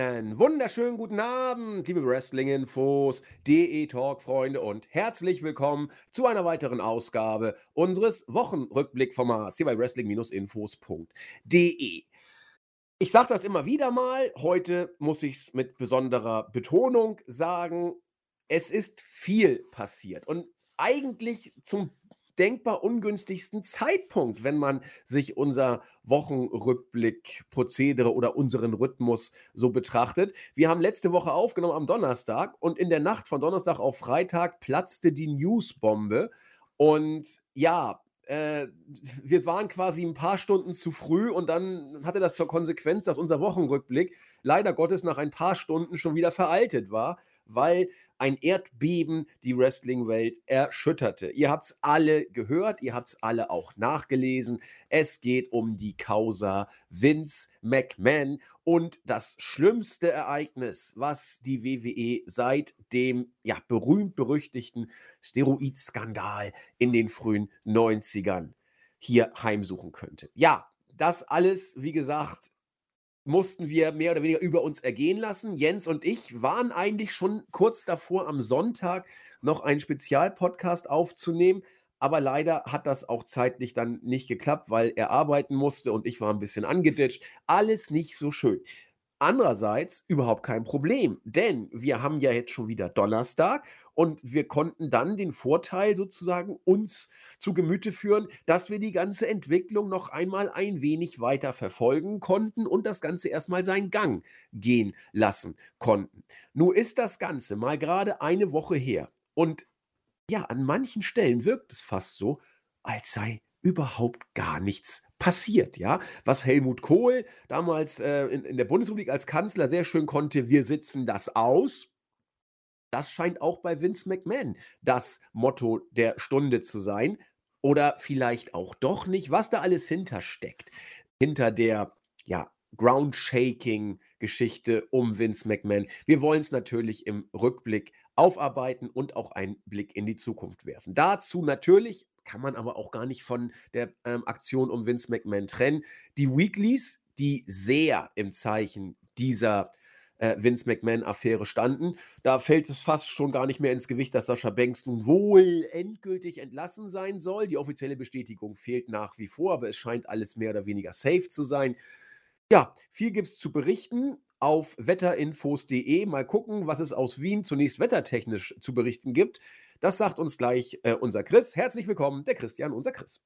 Einen wunderschönen guten Abend, liebe Wrestling-Infos, DE-Talk-Freunde und herzlich willkommen zu einer weiteren Ausgabe unseres Wochenrückblick-Formats hier bei Wrestling-Infos.de. Ich sage das immer wieder mal, heute muss ich es mit besonderer Betonung sagen, es ist viel passiert und eigentlich zum denkbar ungünstigsten Zeitpunkt, wenn man sich unser Wochenrückblick-Prozedere oder unseren Rhythmus so betrachtet. Wir haben letzte Woche aufgenommen am Donnerstag und in der Nacht von Donnerstag auf Freitag platzte die Newsbombe. Und ja, äh, wir waren quasi ein paar Stunden zu früh und dann hatte das zur Konsequenz, dass unser Wochenrückblick leider Gottes nach ein paar Stunden schon wieder veraltet war weil ein Erdbeben die Wrestling-Welt erschütterte. Ihr habt es alle gehört, ihr habt es alle auch nachgelesen. Es geht um die Causa Vince McMahon und das schlimmste Ereignis, was die WWE seit dem ja, berühmt-berüchtigten Steroidskandal in den frühen 90ern hier heimsuchen könnte. Ja, das alles, wie gesagt, mussten wir mehr oder weniger über uns ergehen lassen. Jens und ich waren eigentlich schon kurz davor, am Sonntag noch einen Spezialpodcast aufzunehmen. Aber leider hat das auch zeitlich dann nicht geklappt, weil er arbeiten musste und ich war ein bisschen angeditscht. Alles nicht so schön. Andererseits überhaupt kein Problem, denn wir haben ja jetzt schon wieder Donnerstag und wir konnten dann den Vorteil sozusagen uns zu Gemüte führen, dass wir die ganze Entwicklung noch einmal ein wenig weiter verfolgen konnten und das Ganze erstmal seinen Gang gehen lassen konnten. Nur ist das Ganze mal gerade eine Woche her und ja, an manchen Stellen wirkt es fast so, als sei überhaupt gar nichts passiert, ja. Was Helmut Kohl damals äh, in, in der Bundesrepublik als Kanzler sehr schön konnte, wir sitzen das aus. Das scheint auch bei Vince McMahon das Motto der Stunde zu sein. Oder vielleicht auch doch nicht, was da alles hintersteckt. Hinter der, ja, Ground-Shaking-Geschichte um Vince McMahon. Wir wollen es natürlich im Rückblick aufarbeiten und auch einen Blick in die Zukunft werfen. Dazu natürlich kann man aber auch gar nicht von der ähm, Aktion um Vince McMahon trennen. Die Weeklies, die sehr im Zeichen dieser äh, Vince McMahon-Affäre standen. Da fällt es fast schon gar nicht mehr ins Gewicht, dass Sascha Banks nun wohl endgültig entlassen sein soll. Die offizielle Bestätigung fehlt nach wie vor, aber es scheint alles mehr oder weniger safe zu sein. Ja, viel gibt es zu berichten auf wetterinfos.de. Mal gucken, was es aus Wien zunächst wettertechnisch zu berichten gibt. Das sagt uns gleich äh, unser Chris. Herzlich willkommen, der Christian, unser Chris.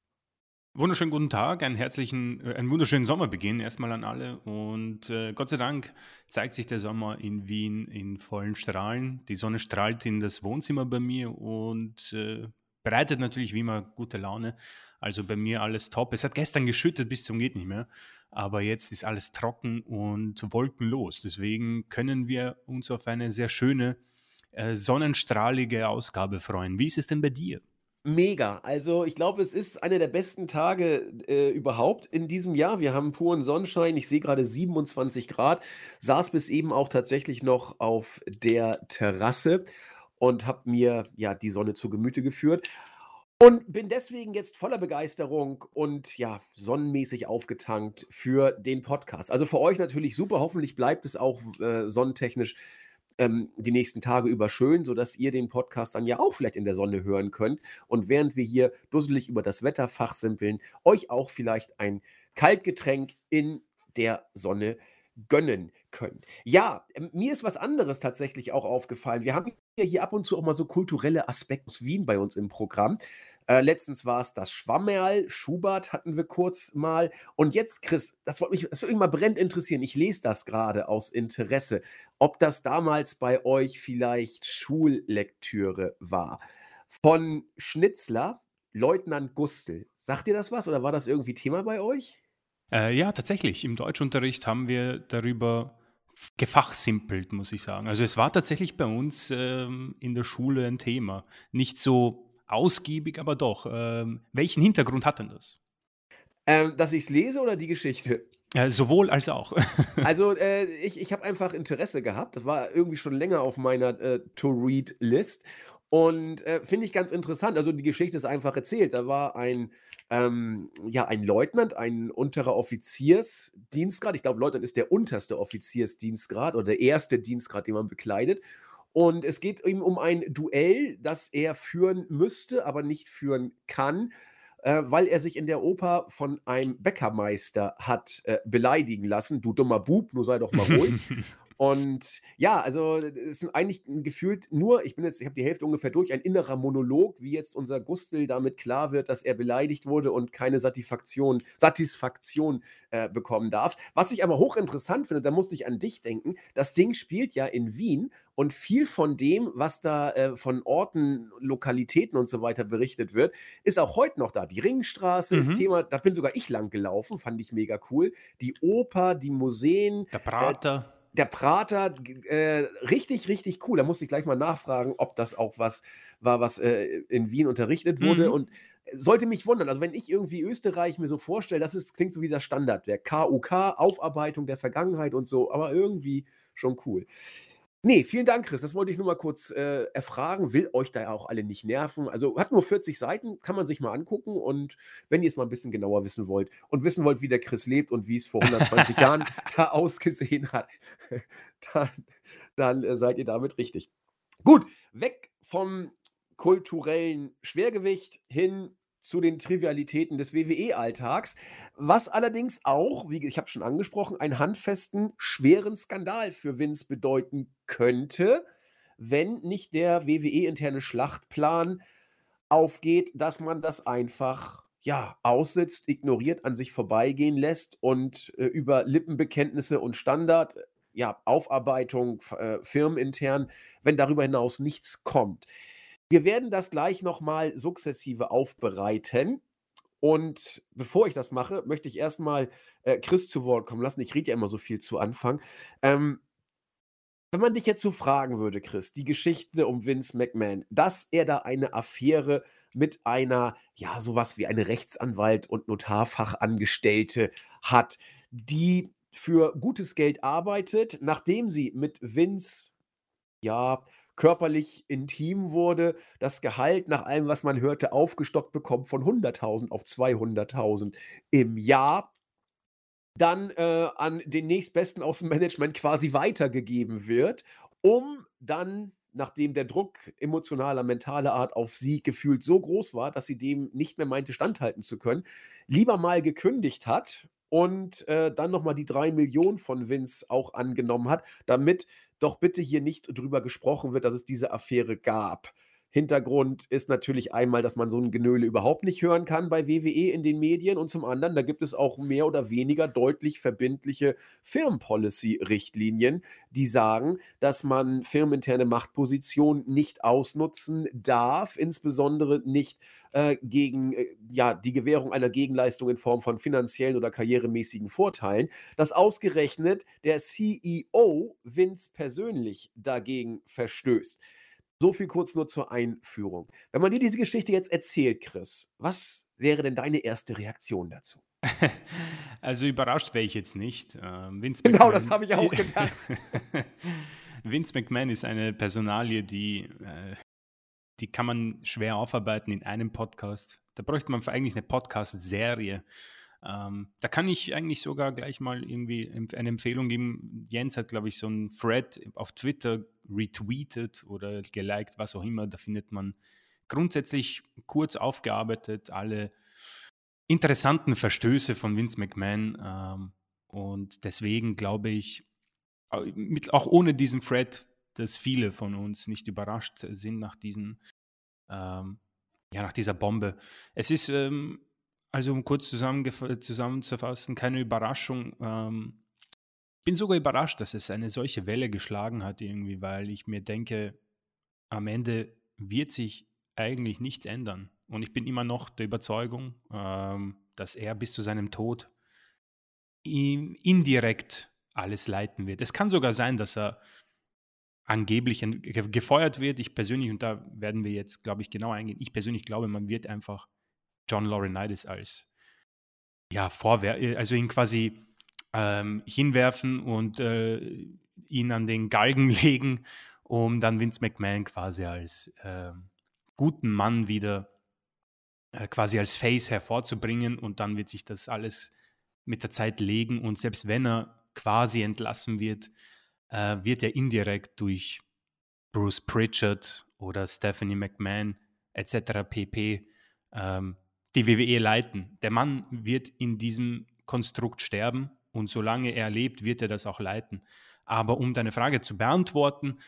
Wunderschönen guten Tag, einen herzlichen, äh, einen wunderschönen Sommerbeginn erstmal an alle. Und äh, Gott sei Dank zeigt sich der Sommer in Wien in vollen Strahlen. Die Sonne strahlt in das Wohnzimmer bei mir und äh, bereitet natürlich wie immer gute Laune. Also bei mir alles top. Es hat gestern geschüttet bis zum geht nicht mehr, aber jetzt ist alles trocken und wolkenlos. Deswegen können wir uns auf eine sehr schöne äh, sonnenstrahlige Ausgabe freuen. Wie ist es denn bei dir? Mega. Also ich glaube, es ist einer der besten Tage äh, überhaupt in diesem Jahr. Wir haben puren Sonnenschein. Ich sehe gerade 27 Grad. Saß bis eben auch tatsächlich noch auf der Terrasse und habe mir ja die Sonne zu Gemüte geführt. Und bin deswegen jetzt voller Begeisterung und ja, sonnenmäßig aufgetankt für den Podcast. Also für euch natürlich super. Hoffentlich bleibt es auch äh, sonnentechnisch ähm, die nächsten Tage über schön, sodass ihr den Podcast dann ja auch vielleicht in der Sonne hören könnt. Und während wir hier dusselig über das Wetter fachsimpeln, euch auch vielleicht ein Kaltgetränk in der Sonne gönnen können. Ja, ähm, mir ist was anderes tatsächlich auch aufgefallen. Wir haben ja hier ab und zu auch mal so kulturelle Aspekte aus Wien bei uns im Programm. Äh, letztens war es das Schwammerl, Schubert hatten wir kurz mal. Und jetzt, Chris, das würde mich, das würde mich mal brennend interessieren. Ich lese das gerade aus Interesse, ob das damals bei euch vielleicht Schullektüre war. Von Schnitzler, Leutnant Gustel. Sagt ihr das was oder war das irgendwie Thema bei euch? Äh, ja, tatsächlich. Im Deutschunterricht haben wir darüber gefachsimpelt, muss ich sagen. Also es war tatsächlich bei uns ähm, in der Schule ein Thema. Nicht so ausgiebig, aber doch. Ähm, welchen Hintergrund hat denn das? Ähm, dass ich es lese oder die Geschichte? Ja, sowohl als auch. also äh, ich, ich habe einfach Interesse gehabt. Das war irgendwie schon länger auf meiner äh, To-Read-List. Und äh, finde ich ganz interessant. Also die Geschichte ist einfach erzählt. Da war ein, ähm, ja, ein Leutnant, ein unterer Offiziersdienstgrad. Ich glaube, Leutnant ist der unterste Offiziersdienstgrad oder der erste Dienstgrad, den man bekleidet. Und es geht ihm um ein Duell, das er führen müsste, aber nicht führen kann, äh, weil er sich in der Oper von einem Bäckermeister hat äh, beleidigen lassen. Du dummer Bub, nur sei doch mal ruhig. Und ja, also es sind eigentlich gefühlt nur, ich bin jetzt, ich habe die Hälfte ungefähr durch, ein innerer Monolog, wie jetzt unser Gustel damit klar wird, dass er beleidigt wurde und keine Satisfaktion, Satisfaktion äh, bekommen darf. Was ich aber hochinteressant finde, da musste ich an dich denken, das Ding spielt ja in Wien und viel von dem, was da äh, von Orten, Lokalitäten und so weiter berichtet wird, ist auch heute noch da. Die Ringstraße mhm. ist Thema, da bin sogar ich lang gelaufen, fand ich mega cool. Die Oper, die Museen. Der Prater. Äh, der Prater, äh, richtig, richtig cool. Da musste ich gleich mal nachfragen, ob das auch was war, was äh, in Wien unterrichtet wurde. Mhm. Und sollte mich wundern. Also, wenn ich irgendwie Österreich mir so vorstelle, das ist, klingt so wie das Standardwerk. KUK, Aufarbeitung der Vergangenheit und so, aber irgendwie schon cool. Nee, vielen Dank, Chris. Das wollte ich nur mal kurz äh, erfragen. Will euch da ja auch alle nicht nerven. Also hat nur 40 Seiten, kann man sich mal angucken. Und wenn ihr es mal ein bisschen genauer wissen wollt und wissen wollt, wie der Chris lebt und wie es vor 120 Jahren da ausgesehen hat, dann, dann äh, seid ihr damit richtig. Gut, weg vom kulturellen Schwergewicht hin zu den Trivialitäten des WWE-Alltags, was allerdings auch, wie ich habe schon angesprochen, einen handfesten, schweren Skandal für Vince bedeuten könnte, wenn nicht der WWE-interne Schlachtplan aufgeht, dass man das einfach ja, aussitzt, ignoriert, an sich vorbeigehen lässt und äh, über Lippenbekenntnisse und Standard, ja, Aufarbeitung äh, firmenintern, wenn darüber hinaus nichts kommt. Wir werden das gleich nochmal sukzessive aufbereiten. Und bevor ich das mache, möchte ich erstmal äh, Chris zu Wort kommen lassen. Ich rede ja immer so viel zu Anfang. Ähm, wenn man dich jetzt so fragen würde, Chris, die Geschichte um Vince McMahon, dass er da eine Affäre mit einer, ja, sowas wie eine Rechtsanwalt und Notarfachangestellte hat, die für gutes Geld arbeitet, nachdem sie mit Vince, ja, körperlich intim wurde, das Gehalt nach allem, was man hörte, aufgestockt bekommt von 100.000 auf 200.000 im Jahr, dann äh, an den nächstbesten aus dem Management quasi weitergegeben wird, um dann nachdem der Druck emotionaler, mentaler Art auf sie gefühlt so groß war, dass sie dem nicht mehr meinte, standhalten zu können, lieber mal gekündigt hat und äh, dann nochmal die drei Millionen von Vince auch angenommen hat, damit doch bitte hier nicht drüber gesprochen wird, dass es diese Affäre gab. Hintergrund ist natürlich einmal, dass man so ein Genöle überhaupt nicht hören kann bei WWE in den Medien und zum anderen, da gibt es auch mehr oder weniger deutlich verbindliche Firmenpolicy-Richtlinien, die sagen, dass man firmeninterne Machtpositionen nicht ausnutzen darf, insbesondere nicht äh, gegen äh, ja, die Gewährung einer Gegenleistung in Form von finanziellen oder karrieremäßigen Vorteilen, dass ausgerechnet der CEO Vince persönlich dagegen verstößt. So viel kurz nur zur Einführung. Wenn man dir diese Geschichte jetzt erzählt, Chris, was wäre denn deine erste Reaktion dazu? Also überrascht wäre ich jetzt nicht. Ähm, Vince genau, McMahon, das habe ich auch gedacht. Vince McMahon ist eine Personalie, die, äh, die kann man schwer aufarbeiten in einem Podcast. Da bräuchte man eigentlich eine Podcast-Serie. Ähm, da kann ich eigentlich sogar gleich mal irgendwie eine Empfehlung geben. Jens hat, glaube ich, so einen Thread auf Twitter retweetet oder geliked, was auch immer. Da findet man grundsätzlich kurz aufgearbeitet alle interessanten Verstöße von Vince McMahon. Ähm, und deswegen glaube ich, auch ohne diesen Thread, dass viele von uns nicht überrascht sind nach diesen, ähm, ja, nach dieser Bombe. Es ist ähm, also um kurz zusammenzufassen, keine Überraschung. Ähm, bin sogar überrascht, dass es eine solche Welle geschlagen hat irgendwie, weil ich mir denke, am Ende wird sich eigentlich nichts ändern. Und ich bin immer noch der Überzeugung, ähm, dass er bis zu seinem Tod indirekt alles leiten wird. Es kann sogar sein, dass er angeblich gefeuert wird. Ich persönlich, und da werden wir jetzt, glaube ich, genau eingehen, ich persönlich glaube, man wird einfach John Laurinaitis als ja, Vorwer äh, also ihn quasi ähm, hinwerfen und äh, ihn an den Galgen legen um dann Vince McMahon quasi als äh, guten Mann wieder äh, quasi als Face hervorzubringen und dann wird sich das alles mit der Zeit legen und selbst wenn er quasi entlassen wird, äh, wird er indirekt durch Bruce Pritchard oder Stephanie McMahon etc. pp. Ähm, die WWE leiten. Der Mann wird in diesem Konstrukt sterben und solange er lebt, wird er das auch leiten. Aber um deine Frage zu beantworten,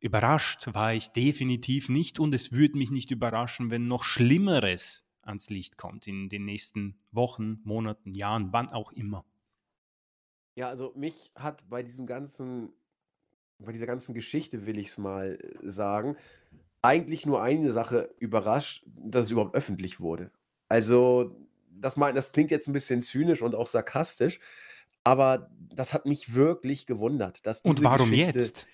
überrascht war ich definitiv nicht und es würde mich nicht überraschen, wenn noch Schlimmeres ans Licht kommt in den nächsten Wochen, Monaten, Jahren, wann auch immer. Ja, also mich hat bei diesem ganzen, bei dieser ganzen Geschichte, will ich es mal äh, sagen, eigentlich nur eine Sache überrascht, dass es überhaupt öffentlich wurde. Also, das, mein, das klingt jetzt ein bisschen zynisch und auch sarkastisch, aber das hat mich wirklich gewundert, dass Und warum Geschichte jetzt?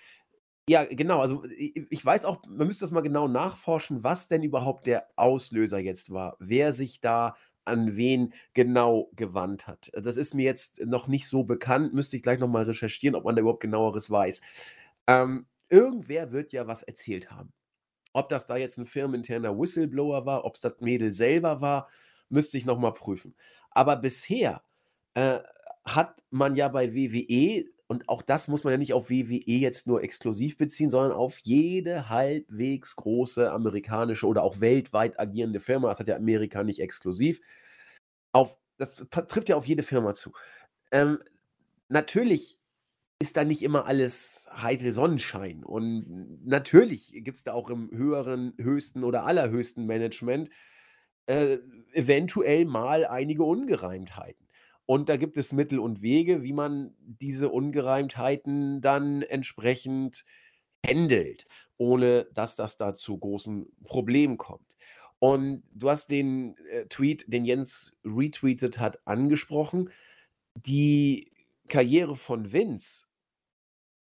Ja, genau. Also ich weiß auch, man müsste das mal genau nachforschen, was denn überhaupt der Auslöser jetzt war, wer sich da an wen genau gewandt hat. Das ist mir jetzt noch nicht so bekannt, müsste ich gleich nochmal recherchieren, ob man da überhaupt genaueres weiß. Ähm, irgendwer wird ja was erzählt haben. Ob das da jetzt ein firmeninterner Whistleblower war, ob es das Mädel selber war, müsste ich nochmal prüfen. Aber bisher äh, hat man ja bei WWE und auch das muss man ja nicht auf WWE jetzt nur exklusiv beziehen, sondern auf jede halbwegs große amerikanische oder auch weltweit agierende Firma. Das hat ja Amerika nicht exklusiv. Auf, das trifft ja auf jede Firma zu. Ähm, natürlich ist da nicht immer alles heitel Sonnenschein. Und natürlich gibt es da auch im höheren, höchsten oder allerhöchsten Management äh, eventuell mal einige Ungereimtheiten. Und da gibt es Mittel und Wege, wie man diese Ungereimtheiten dann entsprechend handelt, ohne dass das da zu großen Problemen kommt. Und du hast den äh, Tweet, den Jens retweetet hat, angesprochen. Die Karriere von Vince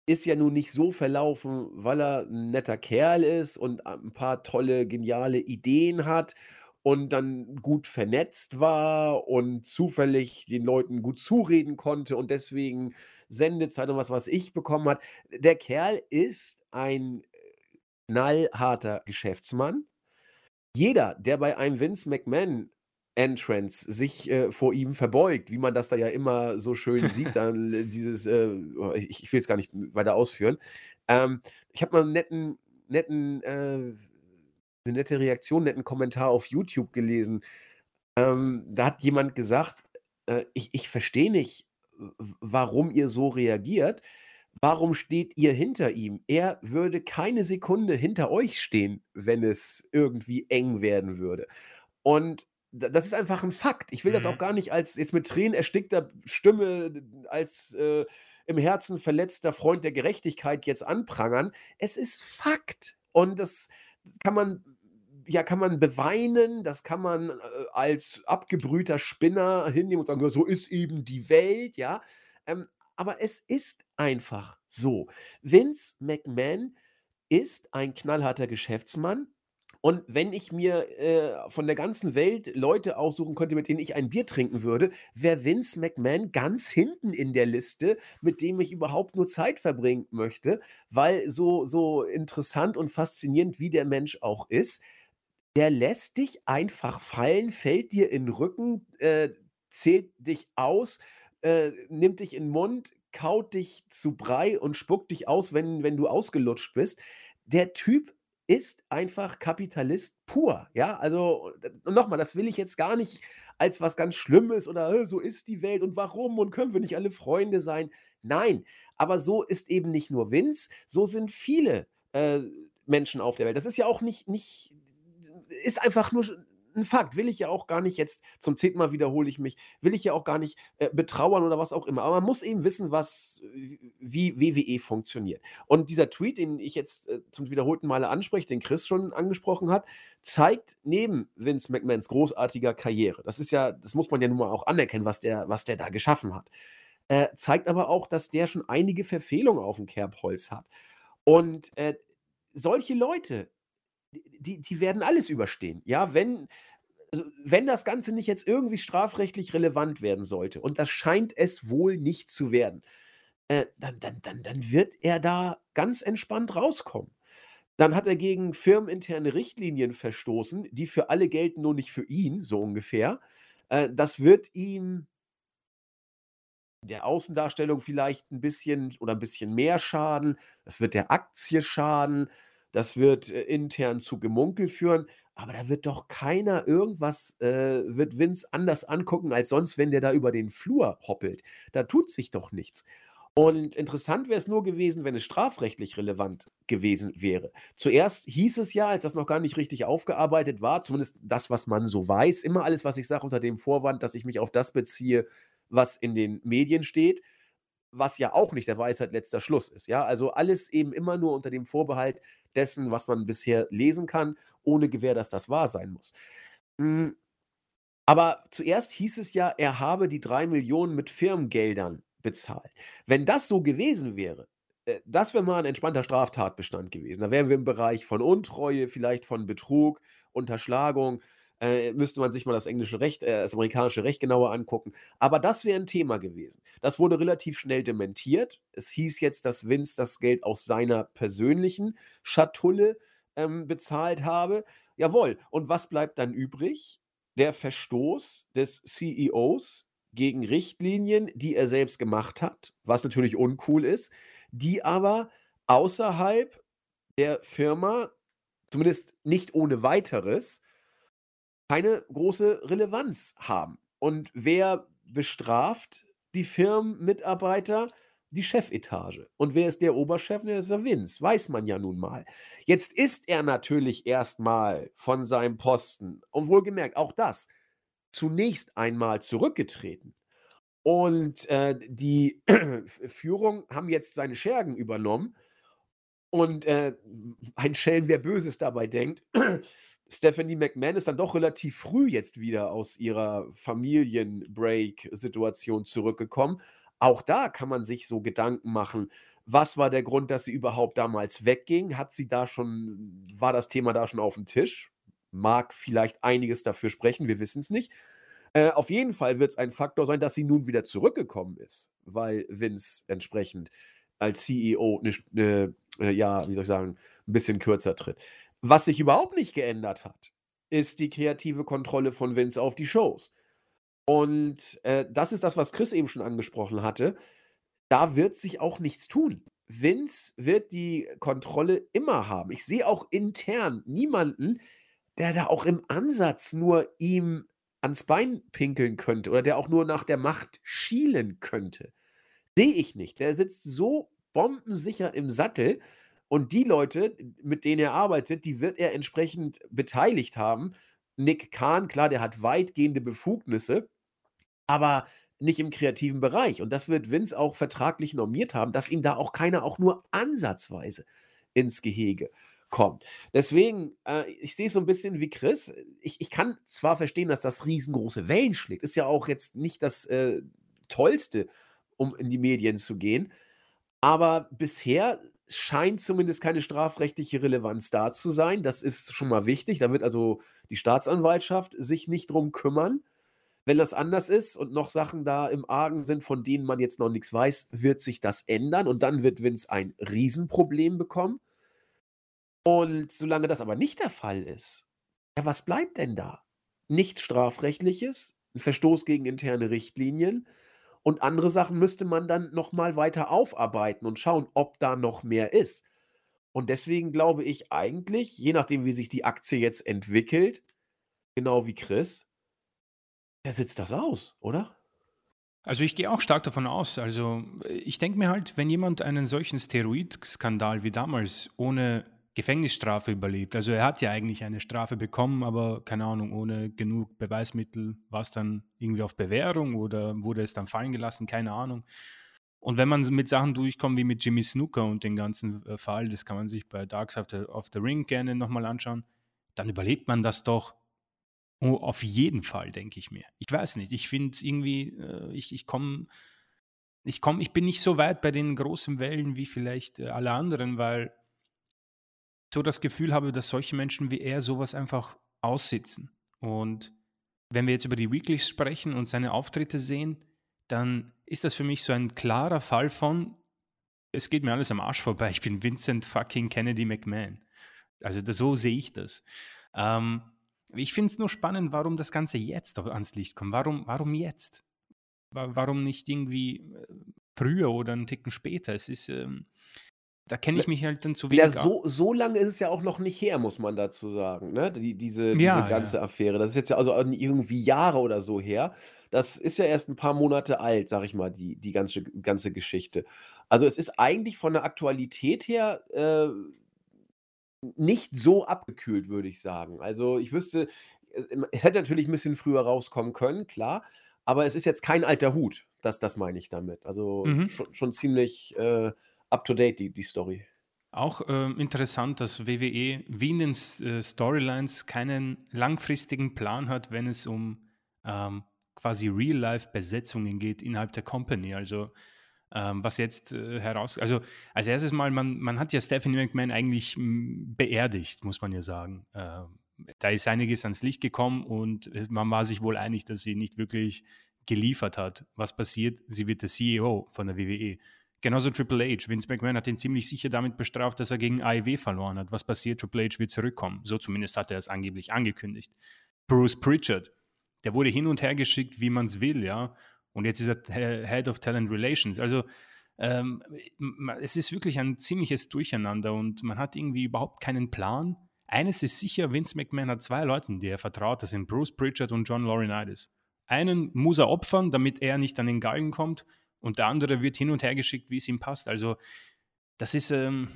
ist ja nun nicht so verlaufen, weil er ein netter Kerl ist und ein paar tolle, geniale Ideen hat und dann gut vernetzt war und zufällig den Leuten gut zureden konnte und deswegen Sendezeit und was was ich bekommen hat. Der Kerl ist ein knallharter Geschäftsmann. Jeder, der bei einem Vince McMahon Entrance sich äh, vor ihm verbeugt, wie man das da ja immer so schön sieht, dann dieses, äh, oh, ich, ich will es gar nicht weiter ausführen. Ähm, ich habe mal einen netten, netten äh, eine nette Reaktion, netten Kommentar auf YouTube gelesen. Ähm, da hat jemand gesagt, äh, ich, ich verstehe nicht, warum ihr so reagiert. Warum steht ihr hinter ihm? Er würde keine Sekunde hinter euch stehen, wenn es irgendwie eng werden würde. Und das ist einfach ein Fakt. Ich will das auch mhm. gar nicht als jetzt mit Tränen erstickter Stimme, als äh, im Herzen verletzter Freund der Gerechtigkeit jetzt anprangern. Es ist Fakt. Und das kann man ja, kann man beweinen, das kann man äh, als abgebrühter Spinner hinnehmen und sagen, so ist eben die Welt, ja. Ähm, aber es ist einfach so. Vince McMahon ist ein knallharter Geschäftsmann. Und wenn ich mir äh, von der ganzen Welt Leute aussuchen könnte, mit denen ich ein Bier trinken würde, wäre Vince McMahon ganz hinten in der Liste, mit dem ich überhaupt nur Zeit verbringen möchte, weil so, so interessant und faszinierend wie der Mensch auch ist, der lässt dich einfach fallen, fällt dir in den Rücken, äh, zählt dich aus, äh, nimmt dich in den Mund, kaut dich zu Brei und spuckt dich aus, wenn, wenn du ausgelutscht bist. Der Typ ist einfach Kapitalist pur. Ja, also nochmal, das will ich jetzt gar nicht als was ganz Schlimmes oder so ist die Welt und warum und können wir nicht alle Freunde sein. Nein, aber so ist eben nicht nur Vince, so sind viele äh, Menschen auf der Welt. Das ist ja auch nicht, nicht ist einfach nur ein Fakt, will ich ja auch gar nicht jetzt, zum zehnten Mal wiederhole ich mich, will ich ja auch gar nicht äh, betrauern oder was auch immer. Aber man muss eben wissen, was, wie WWE funktioniert. Und dieser Tweet, den ich jetzt äh, zum wiederholten Male anspreche, den Chris schon angesprochen hat, zeigt neben Vince McMahons großartiger Karriere, das ist ja, das muss man ja nun mal auch anerkennen, was der, was der da geschaffen hat, äh, zeigt aber auch, dass der schon einige Verfehlungen auf dem Kerbholz hat. Und äh, solche Leute, die, die werden alles überstehen. Ja, wenn, also wenn das Ganze nicht jetzt irgendwie strafrechtlich relevant werden sollte, und das scheint es wohl nicht zu werden, äh, dann, dann, dann, dann wird er da ganz entspannt rauskommen. Dann hat er gegen firmeninterne Richtlinien verstoßen, die für alle gelten, nur nicht für ihn, so ungefähr. Äh, das wird ihm der Außendarstellung vielleicht ein bisschen oder ein bisschen mehr schaden. Das wird der Aktie schaden. Das wird äh, intern zu Gemunkel führen. Aber da wird doch keiner irgendwas, äh, wird Vince anders angucken als sonst, wenn der da über den Flur hoppelt. Da tut sich doch nichts. Und interessant wäre es nur gewesen, wenn es strafrechtlich relevant gewesen wäre. Zuerst hieß es ja, als das noch gar nicht richtig aufgearbeitet war, zumindest das, was man so weiß, immer alles, was ich sage, unter dem Vorwand, dass ich mich auf das beziehe, was in den Medien steht, was ja auch nicht der Weisheit letzter Schluss ist. Ja, also alles eben immer nur unter dem Vorbehalt dessen, was man bisher lesen kann, ohne Gewähr, dass das wahr sein muss. Hm, aber zuerst hieß es ja, er habe die drei Millionen mit Firmengeldern bezahlt. Wenn das so gewesen wäre, äh, das wäre mal ein entspannter Straftatbestand gewesen. Da wären wir im Bereich von Untreue, vielleicht von Betrug, Unterschlagung. Äh, müsste man sich mal das englische Recht, äh, das amerikanische Recht genauer angucken. Aber das wäre ein Thema gewesen. Das wurde relativ schnell dementiert. Es hieß jetzt, dass Vince das Geld aus seiner persönlichen Schatulle ähm, bezahlt habe. Jawohl. Und was bleibt dann übrig? Der Verstoß des CEOs gegen Richtlinien, die er selbst gemacht hat, was natürlich uncool ist, die aber außerhalb der Firma, zumindest nicht ohne weiteres, keine große Relevanz haben. Und wer bestraft die Firmenmitarbeiter? Die Chefetage. Und wer ist der Oberchef? Der ist der Vince, weiß man ja nun mal. Jetzt ist er natürlich erstmal von seinem Posten, und wohlgemerkt, auch das, zunächst einmal zurückgetreten. Und äh, die Führung haben jetzt seine Schergen übernommen. Und äh, ein Schelm, wer Böses dabei denkt, Stephanie McMahon ist dann doch relativ früh jetzt wieder aus ihrer Familienbreak-Situation zurückgekommen. Auch da kann man sich so Gedanken machen, was war der Grund, dass sie überhaupt damals wegging? Hat sie da schon, war das Thema da schon auf dem Tisch? mag vielleicht einiges dafür sprechen, wir wissen es nicht. Äh, auf jeden Fall wird es ein Faktor sein, dass sie nun wieder zurückgekommen ist, weil Vince entsprechend als CEO eine, äh, ja, wie soll ich sagen, ein bisschen kürzer tritt. Was sich überhaupt nicht geändert hat, ist die kreative Kontrolle von Vince auf die Shows. Und äh, das ist das, was Chris eben schon angesprochen hatte. Da wird sich auch nichts tun. Vince wird die Kontrolle immer haben. Ich sehe auch intern niemanden, der da auch im Ansatz nur ihm ans Bein pinkeln könnte oder der auch nur nach der Macht schielen könnte. Sehe ich nicht. Der sitzt so bombensicher im Sattel und die Leute, mit denen er arbeitet, die wird er entsprechend beteiligt haben. Nick Kahn, klar, der hat weitgehende Befugnisse, aber nicht im kreativen Bereich. Und das wird Vince auch vertraglich normiert haben, dass ihm da auch keiner auch nur ansatzweise ins Gehege kommt. Deswegen, äh, ich sehe es so ein bisschen wie Chris. Ich, ich kann zwar verstehen, dass das riesengroße Wellen schlägt, ist ja auch jetzt nicht das äh, Tollste, um in die Medien zu gehen, aber bisher scheint zumindest keine strafrechtliche Relevanz da zu sein. Das ist schon mal wichtig. Da wird also die Staatsanwaltschaft sich nicht drum kümmern. Wenn das anders ist und noch Sachen da im Argen sind, von denen man jetzt noch nichts weiß, wird sich das ändern und dann wird Vince ein Riesenproblem bekommen. Und solange das aber nicht der Fall ist, ja, was bleibt denn da? Nichts Strafrechtliches, ein Verstoß gegen interne Richtlinien und andere Sachen müsste man dann nochmal weiter aufarbeiten und schauen, ob da noch mehr ist. Und deswegen glaube ich eigentlich, je nachdem, wie sich die Aktie jetzt entwickelt, genau wie Chris, der sitzt das aus, oder? Also ich gehe auch stark davon aus. Also ich denke mir halt, wenn jemand einen solchen Steroid-Skandal wie damals ohne Gefängnisstrafe überlebt. Also er hat ja eigentlich eine Strafe bekommen, aber keine Ahnung, ohne genug Beweismittel war es dann irgendwie auf Bewährung oder wurde es dann fallen gelassen, keine Ahnung. Und wenn man mit Sachen durchkommt wie mit Jimmy Snooker und den ganzen äh, Fall, das kann man sich bei Darks of the, of the Ring gerne nochmal anschauen, dann überlebt man das doch oh, auf jeden Fall, denke ich mir. Ich weiß nicht, ich finde irgendwie, äh, ich, ich komme, ich komme, ich bin nicht so weit bei den großen Wellen wie vielleicht äh, alle anderen, weil so das Gefühl habe, dass solche Menschen wie er sowas einfach aussitzen. Und wenn wir jetzt über die Weeklies sprechen und seine Auftritte sehen, dann ist das für mich so ein klarer Fall von, es geht mir alles am Arsch vorbei. Ich bin Vincent fucking Kennedy McMahon. Also das, so sehe ich das. Ähm, ich finde es nur spannend, warum das Ganze jetzt ans Licht kommt. Warum, warum jetzt? Warum nicht irgendwie äh, früher oder einen Ticken später? Es ist, ähm, da kenne ich mich halt dann zu wenig. Ja, so, so lange ist es ja auch noch nicht her, muss man dazu sagen, ne? Die, diese, Ja, diese ganze ja. Affäre. Das ist jetzt ja also irgendwie Jahre oder so her. Das ist ja erst ein paar Monate alt, sag ich mal, die, die ganze, ganze Geschichte. Also es ist eigentlich von der Aktualität her äh, nicht so abgekühlt, würde ich sagen. Also ich wüsste, es, es hätte natürlich ein bisschen früher rauskommen können, klar, aber es ist jetzt kein alter Hut. Das, das meine ich damit. Also Mhm. schon, schon ziemlich äh, up to date, die, die Story. Auch ähm, interessant, dass WWE wie in den äh, Storylines keinen langfristigen Plan hat, wenn es um ähm, quasi Real-Life-Besetzungen geht innerhalb der Company. Also ähm, was jetzt äh, heraus... Also als erstes mal, man, man hat ja Stephanie McMahon eigentlich beerdigt, muss man ja sagen. Ähm, da ist einiges ans Licht gekommen und äh, man war sich wohl einig, dass sie nicht wirklich geliefert hat. Was passiert? Sie wird der CEO von der WWE. Genauso Triple H. Vince McMahon hat ihn ziemlich sicher damit bestraft, dass er gegen AEW verloren hat. Was passiert? Triple H wird zurückkommen. So zumindest hat er es angeblich angekündigt. Bruce Pritchard, der wurde hin und her geschickt, wie man es will, ja. Und jetzt ist er He- Head of Talent Relations. Also ähm, es ist wirklich ein ziemliches Durcheinander und man hat irgendwie überhaupt keinen Plan. Eines ist sicher, Vince McMahon hat zwei Leuten, die er vertraut. Das sind Bruce Pritchard und John Laurinaitis. Einen muss er opfern, damit er nicht an den Galgen kommt und der andere wird hin und her geschickt, wie es ihm passt. Also das ist ähm,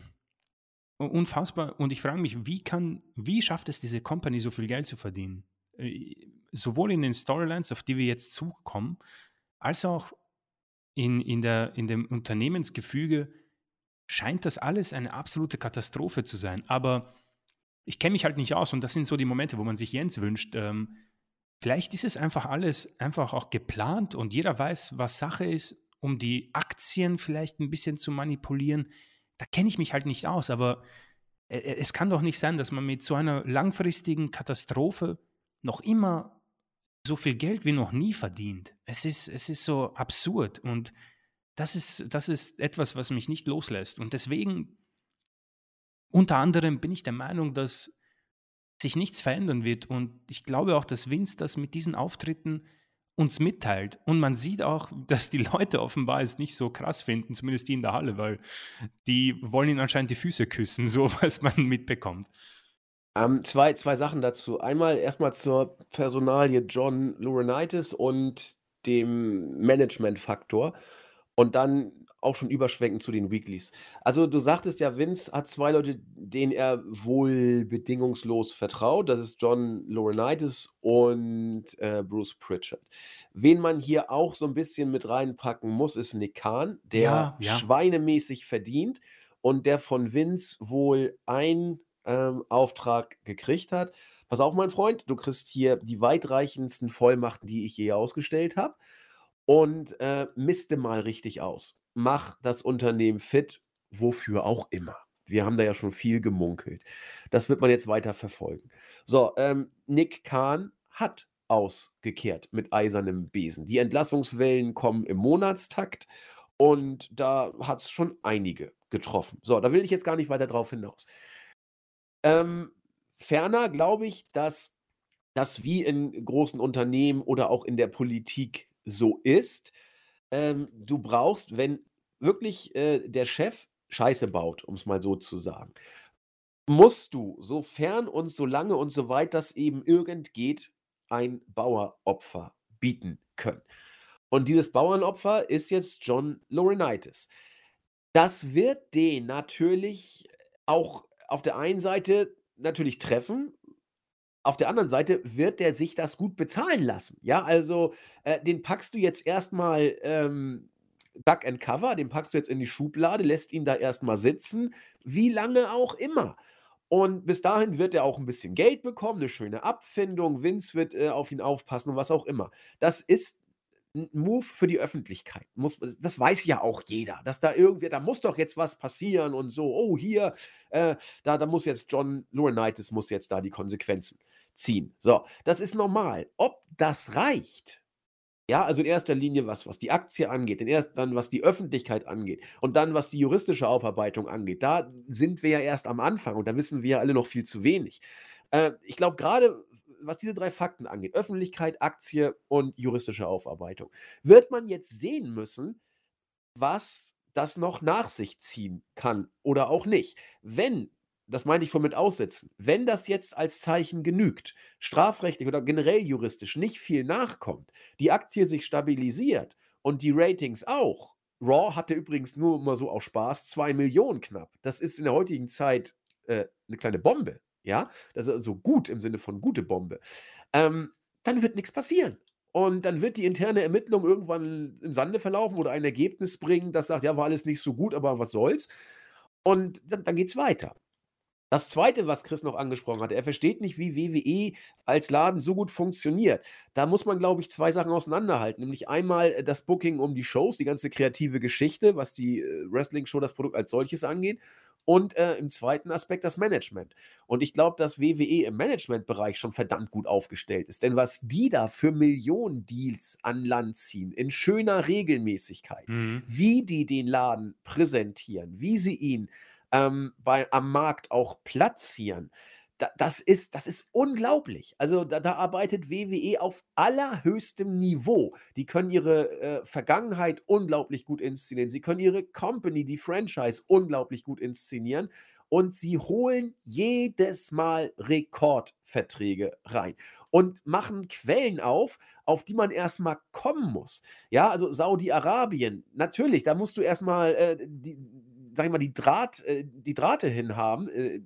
unfassbar und ich frage mich, wie kann, wie schafft es diese Company so viel Geld zu verdienen? Äh, sowohl in den Storylines, auf die wir jetzt zukommen, als auch in, in, der, in dem Unternehmensgefüge scheint das alles eine absolute Katastrophe zu sein. Aber ich kenne mich halt nicht aus und das sind so die Momente, wo man sich Jens wünscht. Ähm, vielleicht ist es einfach alles einfach auch geplant und jeder weiß, was Sache ist, um die Aktien vielleicht ein bisschen zu manipulieren. Da kenne ich mich halt nicht aus, aber äh, äh, es kann doch nicht sein, dass man mit so einer langfristigen Katastrophe noch immer so viel Geld wie noch nie verdient. Es ist, es ist so absurd und das ist, das ist etwas, was mich nicht loslässt. Und deswegen, unter anderem, bin ich der Meinung, dass sich nichts verändern wird. Und ich glaube auch, dass Vince das mit diesen Auftritten uns mitteilt. Und man sieht auch, dass die Leute offenbar es nicht so krass finden, zumindest die in der Halle, weil die wollen ihn anscheinend die Füße küssen, so was man mitbekommt. Ähm, zwei, zwei Sachen dazu. Einmal erstmal zur Personalie John Laurinaitis und dem Management-Faktor und dann auch schon überschwenken zu den Weeklies. Also du sagtest ja, Vince hat zwei Leute, denen er wohl bedingungslos vertraut. Das ist John Laurinaitis und äh, Bruce Pritchard. Wen man hier auch so ein bisschen mit reinpacken muss, ist Nick Khan, der Ja, ja. schweinemäßig verdient und der von Vince wohl ein ähm, Auftrag gekriegt hat. Pass auf, mein Freund, du kriegst hier die weitreichendsten Vollmachten, die ich je ausgestellt habe. Und äh, misste mal richtig aus. Mach das Unternehmen fit, wofür auch immer. Wir haben da ja schon viel gemunkelt. Das wird man jetzt weiter verfolgen. So, ähm, Nick Kahn hat ausgekehrt mit eisernem Besen. Die Entlassungswellen kommen im Monatstakt und da hat es schon einige getroffen. So, da will ich jetzt gar nicht weiter drauf hinaus. Ähm, ferner glaube ich, dass das wie in großen Unternehmen oder auch in der Politik so ist. Ähm, du brauchst, wenn wirklich äh, der Chef Scheiße baut, um es mal so zu sagen, musst du, sofern und solange und so weit das eben irgend geht, ein Baueropfer bieten können. Und dieses Bauernopfer ist jetzt John Laurinaitis. Das wird den natürlich auch auf der einen Seite natürlich treffen, auf der anderen Seite wird der sich das gut bezahlen lassen. Ja, also äh, den packst du jetzt erstmal ähm, Duck and Cover, den packst du jetzt in die Schublade, lässt ihn da erstmal sitzen, wie lange auch immer. Und bis dahin wird er auch ein bisschen Geld bekommen, eine schöne Abfindung, Vince wird äh, auf ihn aufpassen und was auch immer. Das ist ein Move für die Öffentlichkeit. Muss, das weiß ja auch jeder, dass da irgendwie, da muss doch jetzt was passieren und so, oh, hier, äh, da, da muss jetzt John Laurinaitis muss jetzt da die Konsequenzen ziehen. So, das ist normal. Ob das reicht, Ja, also in erster Linie was, was die Aktie angeht, in erst, dann was die Öffentlichkeit angeht und dann was die juristische Aufarbeitung angeht. Da sind wir ja erst am Anfang und da wissen wir ja alle noch viel zu wenig. Äh, ich glaube, gerade was diese drei Fakten angeht, Öffentlichkeit, Aktie und juristische Aufarbeitung, wird man jetzt sehen müssen, was das noch nach sich ziehen kann oder auch nicht. Wenn das meine ich von mit Aussetzen. Wenn das jetzt als Zeichen genügt, strafrechtlich oder generell juristisch nicht viel nachkommt, die Aktie sich stabilisiert und die Ratings auch. Raw hatte übrigens nur mal so aus Spaß 2 Millionen knapp. Das ist in der heutigen Zeit äh, eine kleine Bombe. Ja, das ist also gut im Sinne von gute Bombe. Ähm, dann wird nichts passieren. Und dann wird die interne Ermittlung irgendwann im Sande verlaufen oder ein Ergebnis bringen, das sagt, ja, war alles nicht so gut, aber was soll's. Und dann, dann es weiter. Das Zweite, was Chris noch angesprochen hatte, er versteht nicht, wie WWE als Laden so gut funktioniert. Da muss man, glaube ich, zwei Sachen auseinanderhalten. Nämlich einmal äh, das Booking um die Shows, die ganze kreative Geschichte, was die äh, Wrestling-Show, das Produkt als solches angeht. Und äh, im zweiten Aspekt das Management. Und ich glaube, dass WWE im Managementbereich schon verdammt gut aufgestellt ist. Denn was die da für Millionen Deals an Land ziehen, in schöner Regelmäßigkeit, mhm. wie die den Laden präsentieren, wie sie ihn ähm, bei, am Markt auch platzieren. Da, das, ist, das ist unglaublich. Also da, da, arbeitet WWE auf allerhöchstem Niveau. Die können ihre äh, Vergangenheit unglaublich gut inszenieren. Sie können ihre Company, die Franchise, unglaublich gut inszenieren. Und sie holen jedes Mal Rekordverträge rein und machen Quellen auf, auf die man erstmal kommen muss. Ja, also Saudi-Arabien, natürlich, da musst du erstmal äh, die, sag ich mal, die, Draht, äh, die Drahte hinhaben. Äh,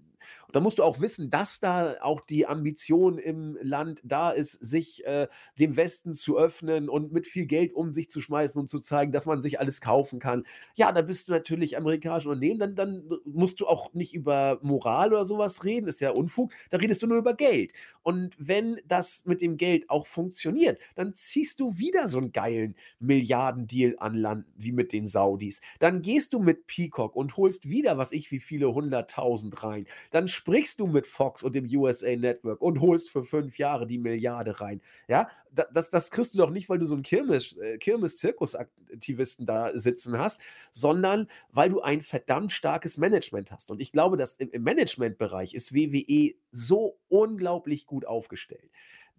und da musst du auch wissen, dass da auch die Ambition im Land da ist, sich äh, dem Westen zu öffnen und mit viel Geld um sich zu schmeißen und zu zeigen, dass man sich alles kaufen kann. Ja, da bist du natürlich amerikanisches Unternehmen, dann, dann musst du auch nicht über Moral oder sowas reden, ist ja Unfug, da redest du nur über Geld. Und wenn das mit dem Geld auch funktioniert, dann ziehst du wieder so einen geilen Milliardendeal an Land wie mit den Saudis. Dann gehst du mit Peacock und holst wieder, was ich, wie viele hunderttausend rein dann sprichst du mit Fox und dem USA Network und holst für fünf Jahre die Milliarde rein. Ja, das, das kriegst du doch nicht, weil du so einen äh, Kirmes-Zirkusaktivisten da sitzen hast, sondern weil du ein verdammt starkes Management hast. Und ich glaube, dass im, im Managementbereich ist WWE so unglaublich gut aufgestellt.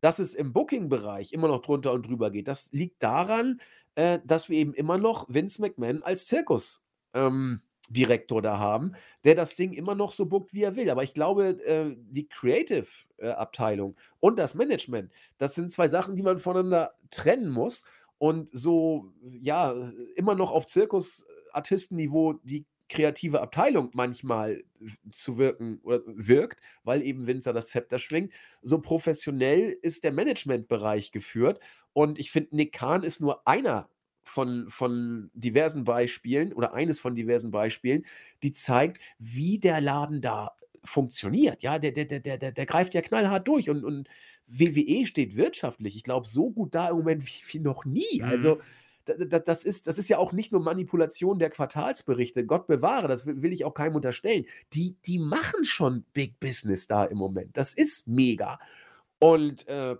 Dass es im Booking-Bereich immer noch drunter und drüber geht, das liegt daran, äh, dass wir eben immer noch Vince McMahon als Zirkus ähm, Direktor da haben, der das Ding immer noch so bookt, wie er will. Aber ich glaube, äh, die Creative-Abteilung äh, und das Management, das sind zwei Sachen, die man voneinander trennen muss. Und so, ja, immer noch auf Zirkusartistenniveau die kreative Abteilung manchmal zu wirken oder wirkt, weil eben Winzer das Zepter schwingt. So professionell ist der Managementbereich geführt. Und ich finde, Nick Kahn ist nur einer von, von diversen Beispielen oder eines von diversen Beispielen, die zeigt, wie der Laden da funktioniert. Ja, der, der, der, der, der greift ja knallhart durch und, und WWE steht wirtschaftlich, ich glaube, so gut da im Moment wie, wie noch nie. Mhm. Also, das ist, das ist ja auch nicht nur Manipulation der Quartalsberichte. Gott bewahre, das will, will ich auch keinem unterstellen. Die, die machen schon Big Business da im Moment. Das ist mega. Und äh,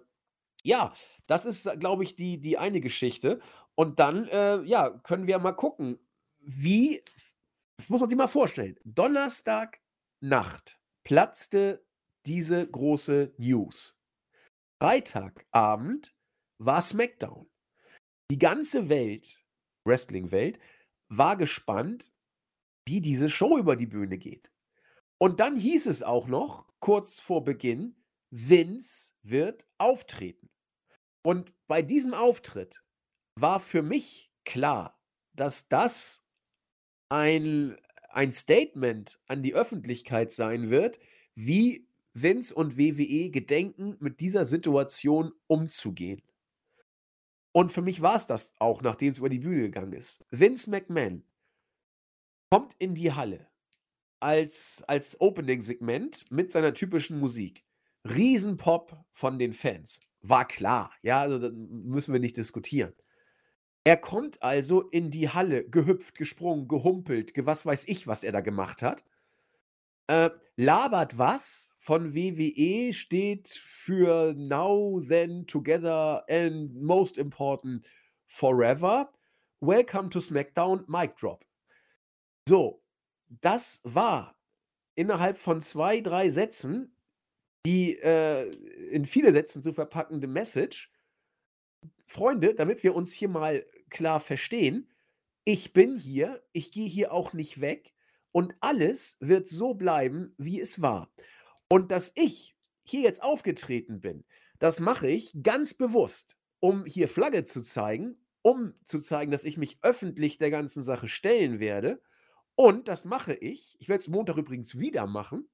ja, das ist, glaube ich, die, die eine Geschichte. Und dann, äh, ja, können wir mal gucken, wie, das muss man sich mal vorstellen, Donnerstagnacht platzte diese große News. Freitagabend war SmackDown. Die ganze Welt, Wrestling-Welt, war gespannt, wie diese Show über die Bühne geht. Und dann hieß es auch noch, kurz vor Beginn, Vince wird auftreten. Und bei diesem Auftritt war für mich klar, dass das ein, ein Statement an die Öffentlichkeit sein wird, wie Vince und WWE gedenken, mit dieser Situation umzugehen. Und für mich war es das auch, nachdem es über die Bühne gegangen ist. Vince McMahon kommt in die Halle als, als Opening-Segment mit seiner typischen Musik. Riesenpop von den Fans. War klar, ja, also müssen wir nicht diskutieren. Er kommt also in die Halle, gehüpft, gesprungen, gehumpelt, was weiß ich, was er da gemacht hat. Äh, labert was von WWE steht für Now, Then, Together and Most Important Forever. Welcome to SmackDown, Mic Drop. So, das war innerhalb von zwei, drei Sätzen die äh, in viele Sätzen zu verpackende Message. Freunde, damit wir uns hier mal klar verstehen, ich bin hier, ich gehe hier auch nicht weg und alles wird so bleiben, wie es war. Und dass ich hier jetzt aufgetreten bin, das mache ich ganz bewusst, um hier Flagge zu zeigen, um zu zeigen, dass ich mich öffentlich der ganzen Sache stellen werde. Und das mache ich, ich werde es Montag übrigens wieder machen.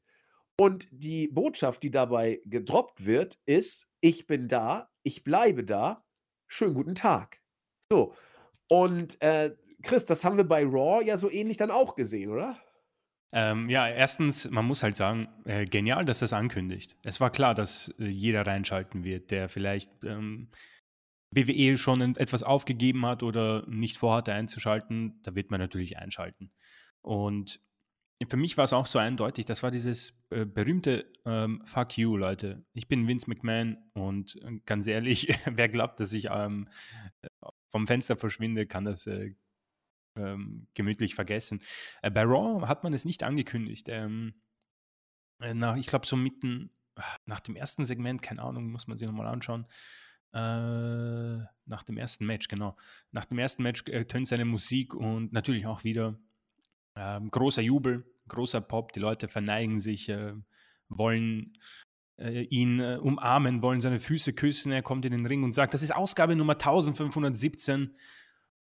Und die Botschaft, die dabei gedroppt wird, ist: Ich bin da, ich bleibe da. Schönen guten Tag. So. Und äh, Chris, das haben wir bei Raw ja so ähnlich dann auch gesehen, oder? Ähm, ja, erstens, man muss halt sagen, äh, genial, dass das ankündigt. Es war klar, dass äh, jeder reinschalten wird, der vielleicht ähm, WWE schon etwas aufgegeben hat oder nicht vorhatte einzuschalten. Da wird man natürlich einschalten. Und für mich war es auch so eindeutig, das war dieses äh, berühmte ähm, Fuck you, Leute. Ich bin Vince McMahon und äh, ganz ehrlich, wer glaubt, dass ich ähm, vom Fenster verschwinde, kann das äh, ähm, gemütlich vergessen. Äh, bei Raw hat man es nicht angekündigt. Ähm, äh, nach, ich glaube, so mitten nach dem ersten Segment, keine Ahnung, muss man sich nochmal anschauen. Nach dem ersten Match, genau. Nach dem ersten Match tönt seine Musik und natürlich auch wieder ähm, großer Jubel, großer Pop. Die Leute verneigen sich, äh, wollen äh, ihn äh, umarmen, wollen seine Füße küssen. Er kommt in den Ring und sagt, das ist Ausgabe Nummer 1517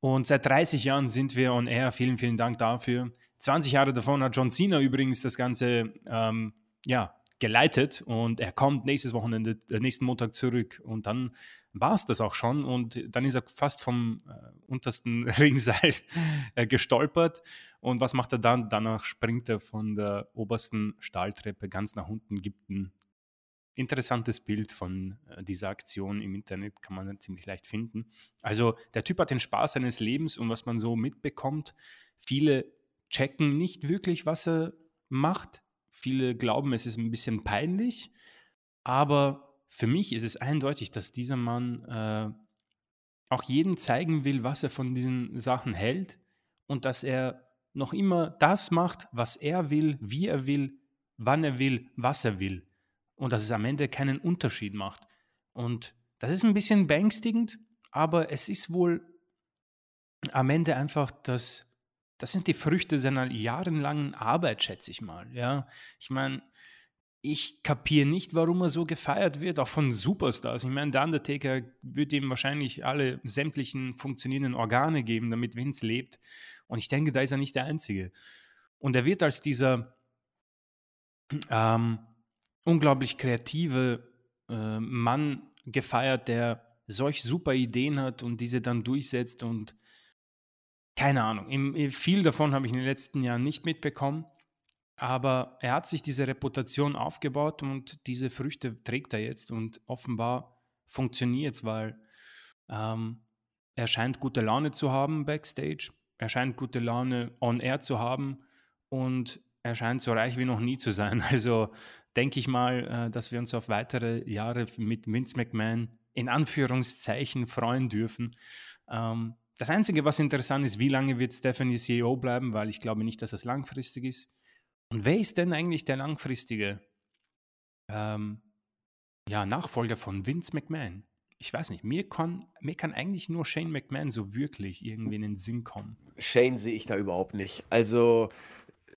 und seit 30 Jahren sind wir on air. Vielen, vielen Dank dafür. 20 Jahre davon hat John Cena übrigens das Ganze ähm, ja, geleitet und er kommt nächstes Wochenende, äh, nächsten Montag zurück und dann war es das auch schon und dann ist er fast vom äh, untersten Ringseil äh, gestolpert und was macht er dann? Danach springt er von der obersten Stahltreppe ganz nach unten, gibt ein interessantes Bild von äh, dieser Aktion im Internet, kann man ziemlich leicht finden. Also der Typ hat den Spaß seines Lebens und was man so mitbekommt, viele checken nicht wirklich, was er macht. Viele glauben, es ist ein bisschen peinlich, aber für mich ist es eindeutig, dass dieser Mann äh, auch jedem zeigen will, was er von diesen Sachen hält und dass er noch immer das macht, was er will, wie er will, wann er will, was er will. Und dass es am Ende keinen Unterschied macht. Und das ist ein bisschen beängstigend, aber es ist wohl am Ende einfach das, das sind die Früchte seiner jahrelangen Arbeit, schätze ich mal. Ja, ich meine, ich kapiere nicht, warum er so gefeiert wird, auch von Superstars. Ich meine, der Undertaker würde ihm wahrscheinlich alle sämtlichen funktionierenden Organe geben, damit Vince lebt. Und ich denke, da ist er nicht der Einzige. Und er wird als dieser ähm, unglaublich kreative äh, Mann gefeiert, der solch super Ideen hat und diese dann durchsetzt. Und keine Ahnung, im, viel davon habe ich in den letzten Jahren nicht mitbekommen. Aber er hat sich diese Reputation aufgebaut und diese Früchte trägt er jetzt und offenbar funktioniert es, weil ähm, er scheint gute Laune zu haben backstage, er scheint gute Laune on air zu haben und er scheint so reich wie noch nie zu sein. Also denke ich mal, äh, dass wir uns auf weitere Jahre mit Vince McMahon in Anführungszeichen freuen dürfen. Ähm, das Einzige, was interessant ist, wie lange wird Stephanie CEO bleiben, weil ich glaube nicht, dass es langfristig ist. Und wer ist denn eigentlich der langfristige ähm, ja, Nachfolger von Vince McMahon? Ich weiß nicht, mir kann, mir kann eigentlich nur Shane McMahon so wirklich irgendwie in den Sinn kommen. Shane sehe ich da überhaupt nicht. Also,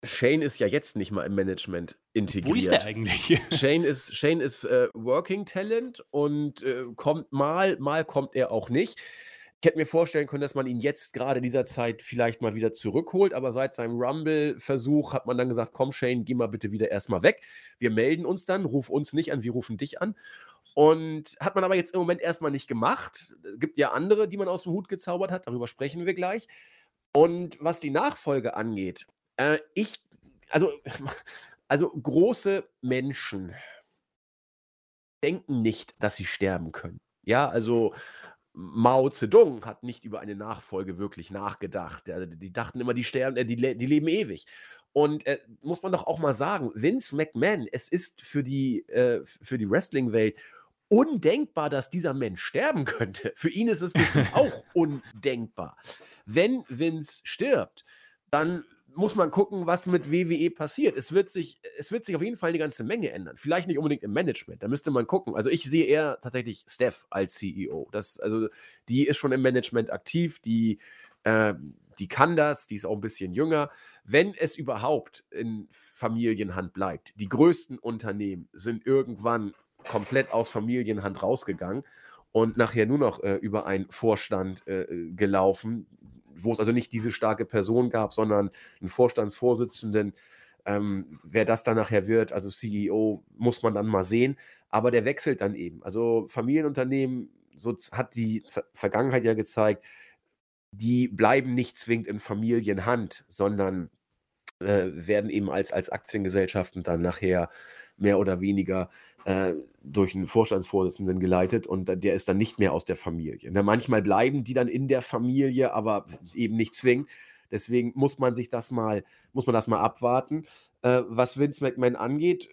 Shane ist ja jetzt nicht mal im Management integriert. Wo ist der eigentlich? Shane ist, Shane ist äh, Working Talent und äh, kommt mal, mal kommt er auch nicht. Ich hätte mir vorstellen können, dass man ihn jetzt gerade dieser Zeit vielleicht mal wieder zurückholt, aber seit seinem Rumble-Versuch hat man dann gesagt: Komm, Shane, geh mal bitte wieder erstmal weg. Wir melden uns dann, ruf uns nicht an, wir rufen dich an. Und hat man aber jetzt im Moment erstmal nicht gemacht. Es Gibt ja andere, die man aus dem Hut gezaubert hat, darüber sprechen wir gleich. Und was die Nachfolge angeht, äh, ich, also, also große Menschen denken nicht, dass sie sterben können. Ja, also Mao Zedong hat nicht über eine Nachfolge wirklich nachgedacht. die dachten immer, die sterben, äh, die, die leben ewig. Und äh, muss man doch auch mal sagen, Vince McMahon, es ist für die, äh, für die Wrestling-Welt undenkbar, dass dieser Mensch sterben könnte. Für ihn ist es auch undenkbar. Wenn Vince stirbt, dann muss man gucken, was mit WWE passiert. Es wird, sich, es wird sich auf jeden Fall eine ganze Menge ändern. Vielleicht nicht unbedingt im Management, da müsste man gucken. Also ich sehe eher tatsächlich Steph als CEO. Das, also die ist schon im Management aktiv, die, äh, die kann das, die ist auch ein bisschen jünger. Wenn es überhaupt in Familienhand bleibt, die größten Unternehmen sind irgendwann komplett aus Familienhand rausgegangen und nachher nur noch äh, über einen Vorstand äh, gelaufen, wo es also nicht diese starke Person gab, sondern einen Vorstandsvorsitzenden. Ähm, wer das dann nachher wird, also CEO, muss man dann mal sehen. Aber der wechselt dann eben. Also Familienunternehmen, so hat die Vergangenheit ja gezeigt, die bleiben nicht zwingend in Familienhand, sondern äh, werden eben als, als Aktiengesellschaften dann nachher mehr oder weniger äh, durch einen Vorstandsvorsitzenden geleitet und der ist dann nicht mehr aus der Familie. Na, manchmal bleiben die dann in der Familie, aber eben nicht zwingend. Deswegen muss man sich das mal, muss man das mal abwarten. Äh, was Vince McMahon angeht,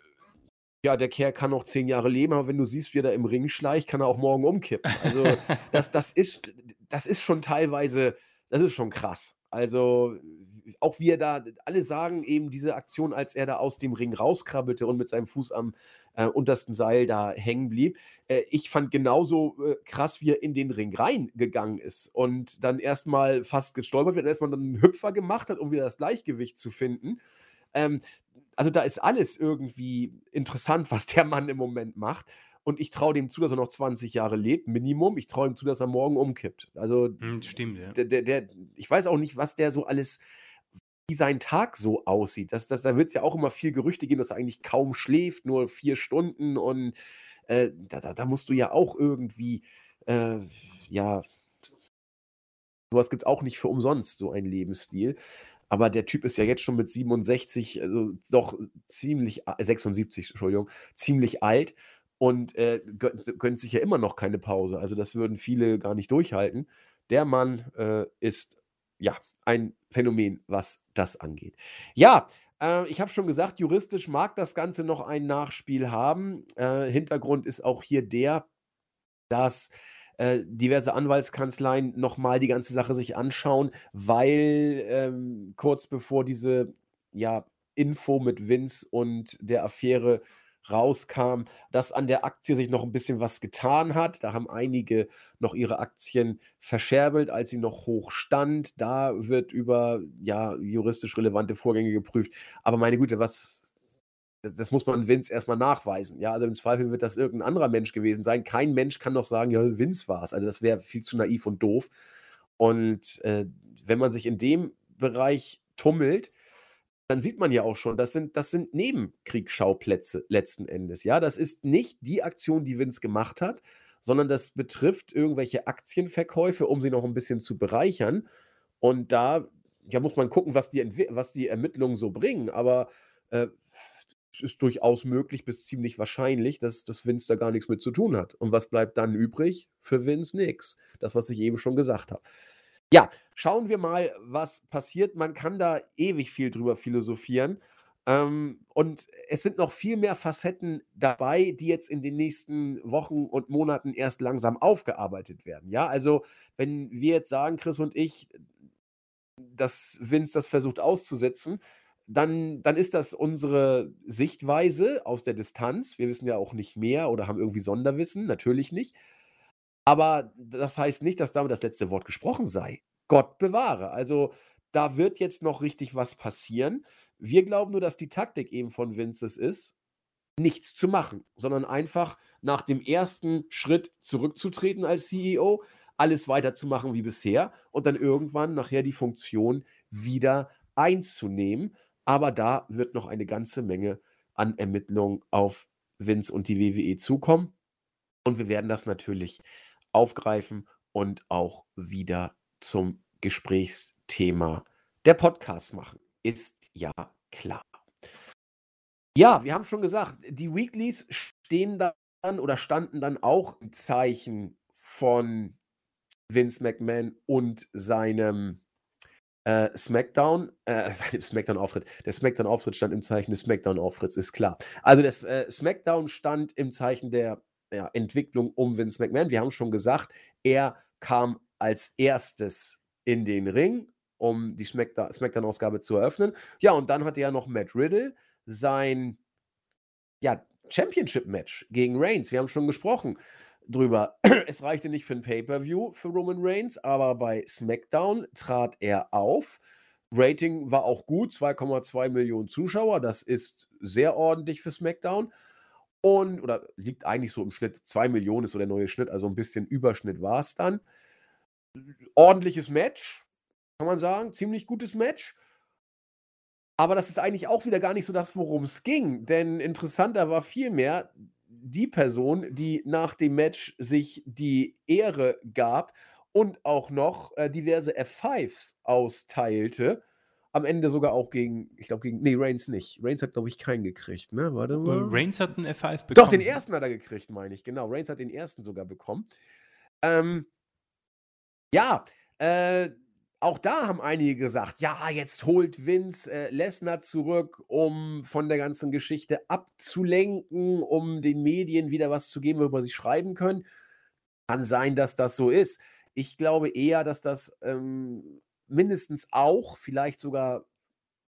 ja, der Kerl kann noch zehn Jahre leben, aber wenn du siehst, wie er da im Ring schleicht, kann er auch morgen umkippen. Also das, das, ist, das ist schon teilweise, das ist schon krass. Also auch wie er da, alle sagen eben diese Aktion, als er da aus dem Ring rauskrabbelte und mit seinem Fuß am äh, untersten Seil da hängen blieb. Äh, ich fand genauso äh, krass, wie er in den Ring reingegangen ist und dann erstmal fast gestolpert wird und erstmal dann einen Hüpfer gemacht hat, um wieder das Gleichgewicht zu finden. Ähm, also da ist alles irgendwie interessant, was der Mann im Moment macht. Und ich traue dem zu, dass er noch 20 Jahre lebt, Minimum. Ich traue ihm zu, dass er morgen umkippt. Also, hm, stimmt, ja. Der, der, der, ich weiß auch nicht, was der so alles wie sein Tag so aussieht. Das, das, da wird es ja auch immer viel Gerüchte geben, dass er eigentlich kaum schläft, nur vier Stunden und äh, da, da, da, musst du ja auch irgendwie, äh, ja, sowas gibt es auch nicht für umsonst, so ein Lebensstil. Aber der Typ ist ja jetzt schon mit 67, also doch ziemlich, 76, äh, Entschuldigung, ziemlich alt und äh, gönnt, gönnt, sich ja immer noch keine Pause. Also das würden viele gar nicht durchhalten. Der Mann äh, ist ja ein Phänomen, was das angeht. Ja, äh, ich habe schon gesagt, juristisch mag das Ganze noch ein Nachspiel haben. Äh, Hintergrund ist auch hier der, dass äh, diverse Anwaltskanzleien nochmal die ganze Sache sich anschauen, weil ähm, kurz bevor diese ja, Info mit Vince und der Affäre rauskam, dass an der Aktie sich noch ein bisschen was getan hat. Da haben einige noch ihre Aktien verscherbelt, als sie noch hoch stand. Da wird über ja, juristisch relevante Vorgänge geprüft. Aber meine Güte, was das muss man Vince erstmal nachweisen. Ja, also im Zweifel wird das irgendein anderer Mensch gewesen sein. Kein Mensch kann doch sagen, ja, Vince war es. Also das wäre viel zu naiv und doof. Und äh, wenn man sich in dem Bereich tummelt, dann sieht man ja auch schon, das sind, das sind Nebenkriegsschauplätze letzten Endes. Ja, das ist nicht die Aktion, die Vince gemacht hat, sondern das betrifft irgendwelche Aktienverkäufe, um sie noch ein bisschen zu bereichern. Und da ja, muss man gucken, was die, was die Ermittlungen so bringen. Aber äh, es ist durchaus möglich bis ziemlich wahrscheinlich, dass, dass Vince da gar nichts mit zu tun hat. Und was bleibt dann übrig? Für Vince nichts. Das, was ich eben schon gesagt habe. Ja, schauen wir mal, was passiert. Man kann da ewig viel drüber philosophieren. Ähm, und es sind noch viel mehr Facetten dabei, die jetzt in den nächsten Wochen und Monaten erst langsam aufgearbeitet werden. Ja, also wenn wir jetzt sagen, Chris und ich, dass Vince das versucht auszusetzen, dann, dann ist das unsere Sichtweise aus der Distanz. Wir wissen ja auch nicht mehr oder haben irgendwie Sonderwissen, natürlich nicht. Aber das heißt nicht, dass damit das letzte Wort gesprochen sei. Gott bewahre. Also da wird jetzt noch richtig was passieren. Wir glauben nur, dass die Taktik eben von Vinces ist, nichts zu machen, sondern einfach nach dem ersten Schritt zurückzutreten als CEO, alles weiterzumachen wie bisher und dann irgendwann nachher die Funktion wieder einzunehmen. Aber da wird noch eine ganze Menge an Ermittlungen auf Vince und die WWE zukommen. Und wir werden das natürlich aufgreifen und auch wieder zum Gesprächsthema der Podcast machen. Ist ja klar. Ja, wir haben schon gesagt, die Weeklies stehen dann oder standen dann auch im Zeichen von Vince McMahon und seinem äh, SmackDown, äh, sein SmackDown-Auftritt. Der SmackDown-Auftritt stand im Zeichen des SmackDown-Auftritts, ist klar. Also das äh, SmackDown stand im Zeichen der ja, Entwicklung um Vince McMahon. Wir haben schon gesagt, er kam als erstes in den Ring, um die SmackDown-Ausgabe zu eröffnen. Ja, und dann hatte ja noch Matt Riddle sein ja, Championship-Match gegen Reigns. Wir haben schon gesprochen drüber. Es reichte nicht für ein Pay-per-View für Roman Reigns, aber bei SmackDown trat er auf. Rating war auch gut, 2,2 Millionen Zuschauer. Das ist sehr ordentlich für SmackDown. Und, oder liegt eigentlich so im Schnitt, 2 Millionen ist so der neue Schnitt, also ein bisschen Überschnitt war es dann. Ordentliches Match, kann man sagen, ziemlich gutes Match. Aber das ist eigentlich auch wieder gar nicht so das, worum es ging. Denn interessanter war vielmehr, die Person, die nach dem Match sich die Ehre gab und auch noch äh, diverse F5s austeilte. Am Ende sogar auch gegen, ich glaube, gegen, nee, Reigns nicht. Reigns hat, glaube ich, keinen gekriegt, ne? Warte mal. Reigns hat einen F5 bekommen. Doch, den ersten hat er gekriegt, meine ich, genau. Reigns hat den ersten sogar bekommen. Ähm, ja, äh, auch da haben einige gesagt, ja, jetzt holt Vince äh, Lesnar zurück, um von der ganzen Geschichte abzulenken, um den Medien wieder was zu geben, worüber sie schreiben können. Kann sein, dass das so ist. Ich glaube eher, dass das ähm, mindestens auch, vielleicht sogar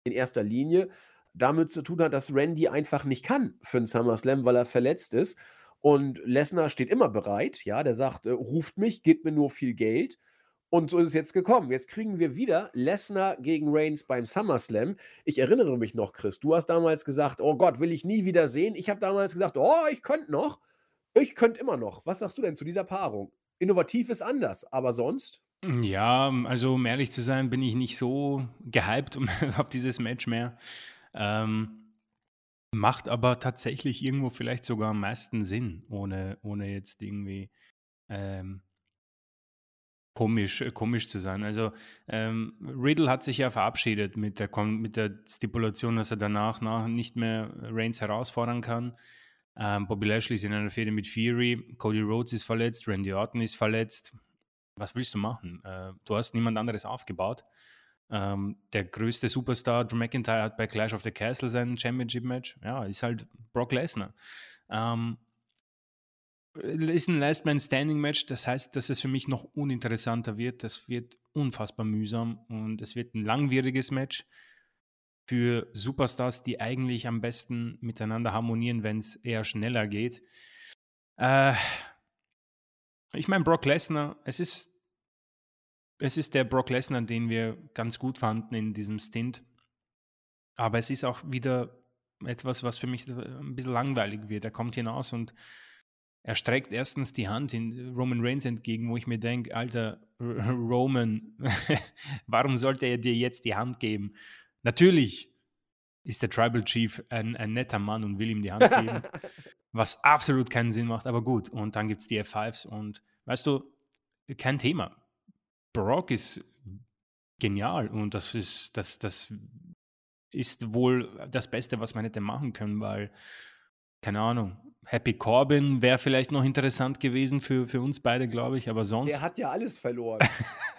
in erster Linie, damit zu tun hat, dass Randy einfach nicht kann für einen SummerSlam, weil er verletzt ist. Und Lesnar steht immer bereit, ja, der sagt, äh, ruft mich, gebt mir nur viel Geld. Und so ist es jetzt gekommen. Jetzt kriegen wir wieder Lesnar gegen Reigns beim SummerSlam. Ich erinnere mich noch, Chris, du hast damals gesagt, oh Gott, will ich nie wieder sehen. Ich habe damals gesagt, oh, ich könnte noch. Ich könnte immer noch. Was sagst du denn zu dieser Paarung? Innovativ ist anders, aber sonst? Ja, also um ehrlich zu sein, bin ich nicht so gehypt auf dieses Match mehr. Ähm, macht aber tatsächlich irgendwo vielleicht sogar am meisten Sinn, ohne, ohne jetzt irgendwie ähm, komisch, komisch zu sein. Also ähm, Riddle hat sich ja verabschiedet mit der, mit der Stipulation, dass er danach nach nicht mehr Reigns herausfordern kann. Ähm, Bobby Lashley ist in einer Fehde mit Fury, Cody Rhodes ist verletzt, Randy Orton ist verletzt. Was willst du machen? Äh, du hast niemand anderes aufgebaut. Ähm, der größte Superstar, Drew McIntyre, hat bei Clash of the Castle sein Championship-Match. Ja, ist halt Brock Lesnar. Ähm, ist ein Last Man Standing Match, das heißt, dass es für mich noch uninteressanter wird. Das wird unfassbar mühsam und es wird ein langwieriges Match für Superstars, die eigentlich am besten miteinander harmonieren, wenn es eher schneller geht. Äh, ich meine, Brock Lesnar, es ist, es ist der Brock Lesnar, den wir ganz gut fanden in diesem Stint. Aber es ist auch wieder etwas, was für mich ein bisschen langweilig wird. Er kommt hinaus und er streckt erstens die Hand in Roman Reigns entgegen, wo ich mir denke, alter Roman, warum sollte er dir jetzt die Hand geben? Natürlich ist der Tribal Chief ein, ein netter Mann und will ihm die Hand geben, was absolut keinen Sinn macht, aber gut. Und dann gibt es die F5s und weißt du, kein Thema. Brock ist genial und das ist, das, das ist wohl das Beste, was man hätte machen können, weil, keine Ahnung, Happy Corbin wäre vielleicht noch interessant gewesen für, für uns beide, glaube ich, aber sonst. Der hat ja alles verloren.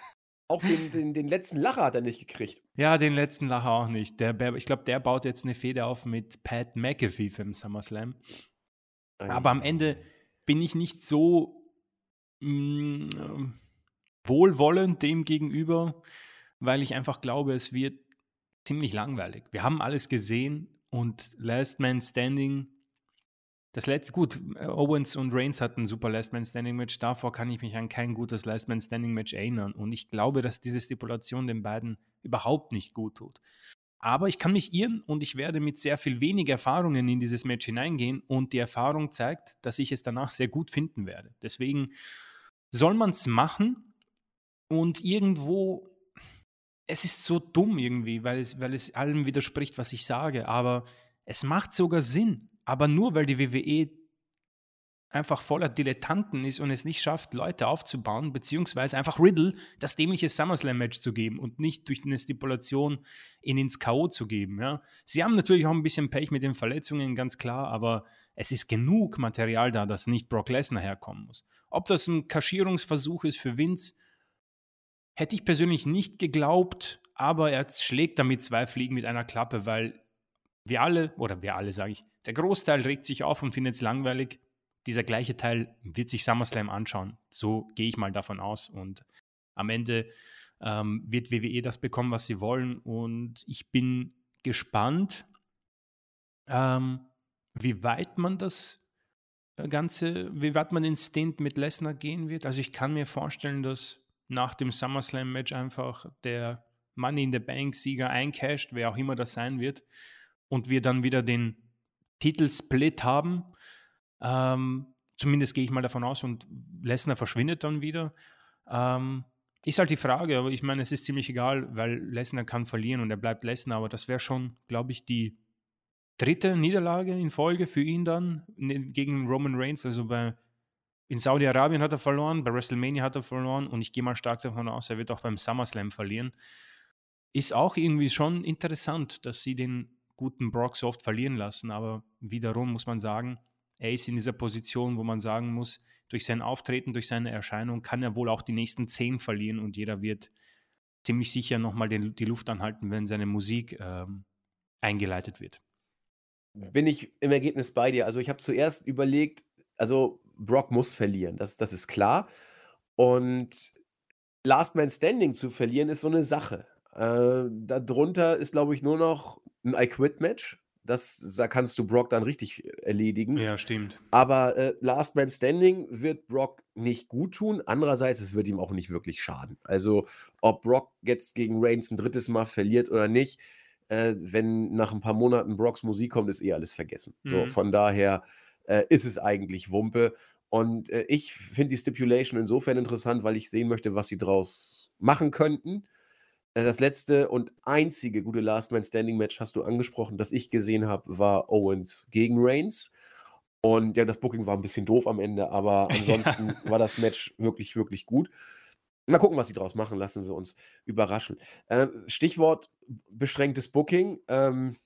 auch den, den, den, letzten Lacher hat er nicht gekriegt. Ja, den letzten Lacher auch nicht. Der, ich glaube, der baut jetzt eine Feder auf mit Pat McAfee für den SummerSlam. Aber am Ende bin ich nicht so mh, mm, wohlwollend dem gegenüber, weil ich einfach glaube, es wird ziemlich langweilig. Wir haben alles gesehen und Last Man Standing das letzte, gut, Owens und Reigns hatten ein super Last Man Standing Match. Davor kann ich mich an kein gutes Last Man Standing Match erinnern. Und ich glaube, dass diese Stipulation den beiden überhaupt nicht gut tut. Aber ich kann mich irren und ich werde mit sehr viel weniger Erfahrungen in dieses Match hineingehen. Und die Erfahrung zeigt, dass ich es danach sehr gut finden werde. Deswegen soll man es machen und irgendwo. Es ist so dumm irgendwie, weil es, weil es allem widerspricht, was ich sage. Aber es macht sogar Sinn aber nur weil die WWE einfach voller Dilettanten ist und es nicht schafft, Leute aufzubauen, beziehungsweise einfach Riddle das dämliche SummerSlam-Match zu geben und nicht durch eine Stipulation ihn ins K.O. zu geben. Ja. Sie haben natürlich auch ein bisschen Pech mit den Verletzungen, ganz klar, aber es ist genug Material da, dass nicht Brock Lesnar herkommen muss. Ob das ein Kaschierungsversuch ist für Vince, hätte ich persönlich nicht geglaubt, aber er schlägt damit zwei Fliegen mit einer Klappe, weil wir alle, oder wir alle sage ich, der Großteil regt sich auf und findet es langweilig. Dieser gleiche Teil wird sich SummerSlam anschauen. So gehe ich mal davon aus. Und am Ende ähm, wird WWE das bekommen, was sie wollen. Und ich bin gespannt, ähm, wie weit man das äh, Ganze, wie weit man den Stint mit Lesnar gehen wird. Also ich kann mir vorstellen, dass nach dem SummerSlam-Match einfach der Money in the Bank-Sieger eincasht, wer auch immer das sein wird, und wir dann wieder den Titelsplit haben. Ähm, zumindest gehe ich mal davon aus und Lesnar verschwindet dann wieder. Ähm, ist halt die Frage, aber ich meine, es ist ziemlich egal, weil Lesnar kann verlieren und er bleibt Lesnar, aber das wäre schon, glaube ich, die dritte Niederlage in Folge für ihn dann ne, gegen Roman Reigns. Also bei, in Saudi-Arabien hat er verloren, bei WrestleMania hat er verloren und ich gehe mal stark davon aus, er wird auch beim SummerSlam verlieren. Ist auch irgendwie schon interessant, dass sie den guten Brock so oft verlieren lassen, aber wiederum muss man sagen, er ist in dieser Position, wo man sagen muss, durch sein Auftreten, durch seine Erscheinung kann er wohl auch die nächsten zehn verlieren und jeder wird ziemlich sicher nochmal die Luft anhalten, wenn seine Musik ähm, eingeleitet wird. Bin ich im Ergebnis bei dir. Also ich habe zuerst überlegt, also Brock muss verlieren, das, das ist klar. Und Last Man Standing zu verlieren ist so eine Sache. Äh, darunter ist, glaube ich, nur noch ein I Quit Match. Das, da kannst du Brock dann richtig erledigen. Ja, stimmt. Aber äh, Last Man Standing wird Brock nicht gut tun. Andererseits, es wird ihm auch nicht wirklich schaden. Also, ob Brock jetzt gegen Reigns ein drittes Mal verliert oder nicht, äh, wenn nach ein paar Monaten Brocks Musik kommt, ist eh alles vergessen. Mhm. So, von daher äh, ist es eigentlich Wumpe. Und äh, ich finde die Stipulation insofern interessant, weil ich sehen möchte, was sie draus machen könnten. Äh, das letzte und einzige gute Last Man Standing Match hast du angesprochen, das ich gesehen habe, war Owens gegen Reigns. Und ja, das Booking war ein bisschen doof am Ende, aber ansonsten ja. war das Match wirklich, wirklich gut. Mal gucken, was sie draus machen, lassen wir uns überraschen. Äh, Stichwort beschränktes Booking. Ähm,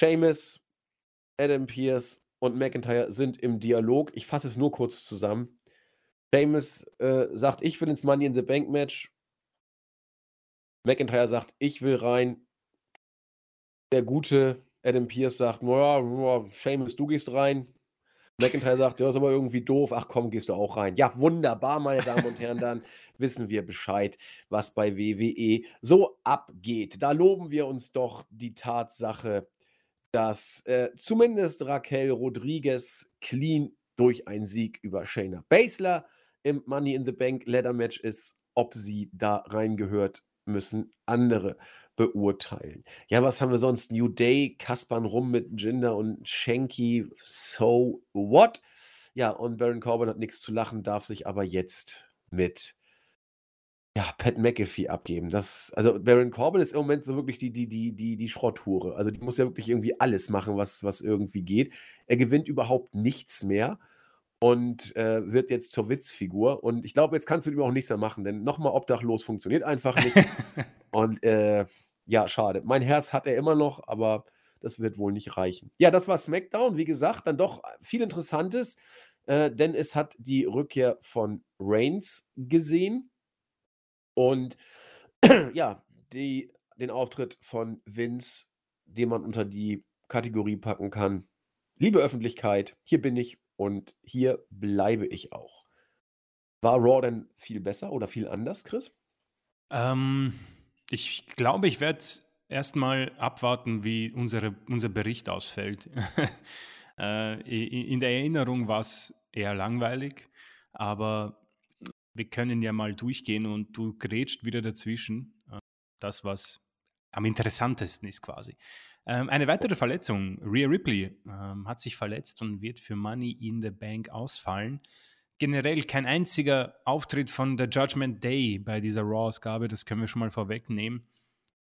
Seamus, Adam Pierce und McIntyre sind im Dialog. Ich fasse es nur kurz zusammen. Seamus äh, sagt, ich will ins Money in the Bank Match McIntyre sagt, ich will rein. Der gute Adam Pierce sagt, naja, Seamus, du gehst rein. McIntyre sagt, ja, ist aber irgendwie doof. Ach komm, gehst du auch rein. Ja, wunderbar, meine Damen und Herren. Dann wissen wir Bescheid, was bei WWE so abgeht. Da loben wir uns doch die Tatsache, dass äh, zumindest Raquel Rodriguez clean durch einen Sieg über Shayna Baszler im Money in the Bank Leather Match ist. Ob sie da reingehört, müssen andere beurteilen. Ja, was haben wir sonst? New Day, Kaspern rum mit Jinder und Shanky, so what? Ja, und Baron Corbin hat nichts zu lachen, darf sich aber jetzt mit ja, Pat McAfee abgeben. Das, also Baron Corbin ist im Moment so wirklich die, die, die, die, die Schrotthure. Also die muss ja wirklich irgendwie alles machen, was, was irgendwie geht. Er gewinnt überhaupt nichts mehr und äh, wird jetzt zur Witzfigur. Und ich glaube, jetzt kannst du ihm auch nichts mehr machen, denn nochmal obdachlos funktioniert einfach nicht. und äh, ja, schade. Mein Herz hat er immer noch, aber das wird wohl nicht reichen. Ja, das war SmackDown. Wie gesagt, dann doch viel Interessantes, äh, denn es hat die Rückkehr von Reigns gesehen. Und ja, die, den Auftritt von Vince, den man unter die Kategorie packen kann. Liebe Öffentlichkeit, hier bin ich und hier bleibe ich auch. War Raw denn viel besser oder viel anders, Chris? Ähm, ich glaube, ich werde erstmal abwarten, wie unsere, unser Bericht ausfällt. äh, in der Erinnerung war es eher langweilig, aber wir können ja mal durchgehen und du grätscht wieder dazwischen. Äh, das, was am interessantesten ist quasi. Ähm, eine weitere Verletzung. Rhea Ripley ähm, hat sich verletzt und wird für Money in the Bank ausfallen. Generell kein einziger Auftritt von The Judgment Day bei dieser Raw-Ausgabe, das können wir schon mal vorwegnehmen.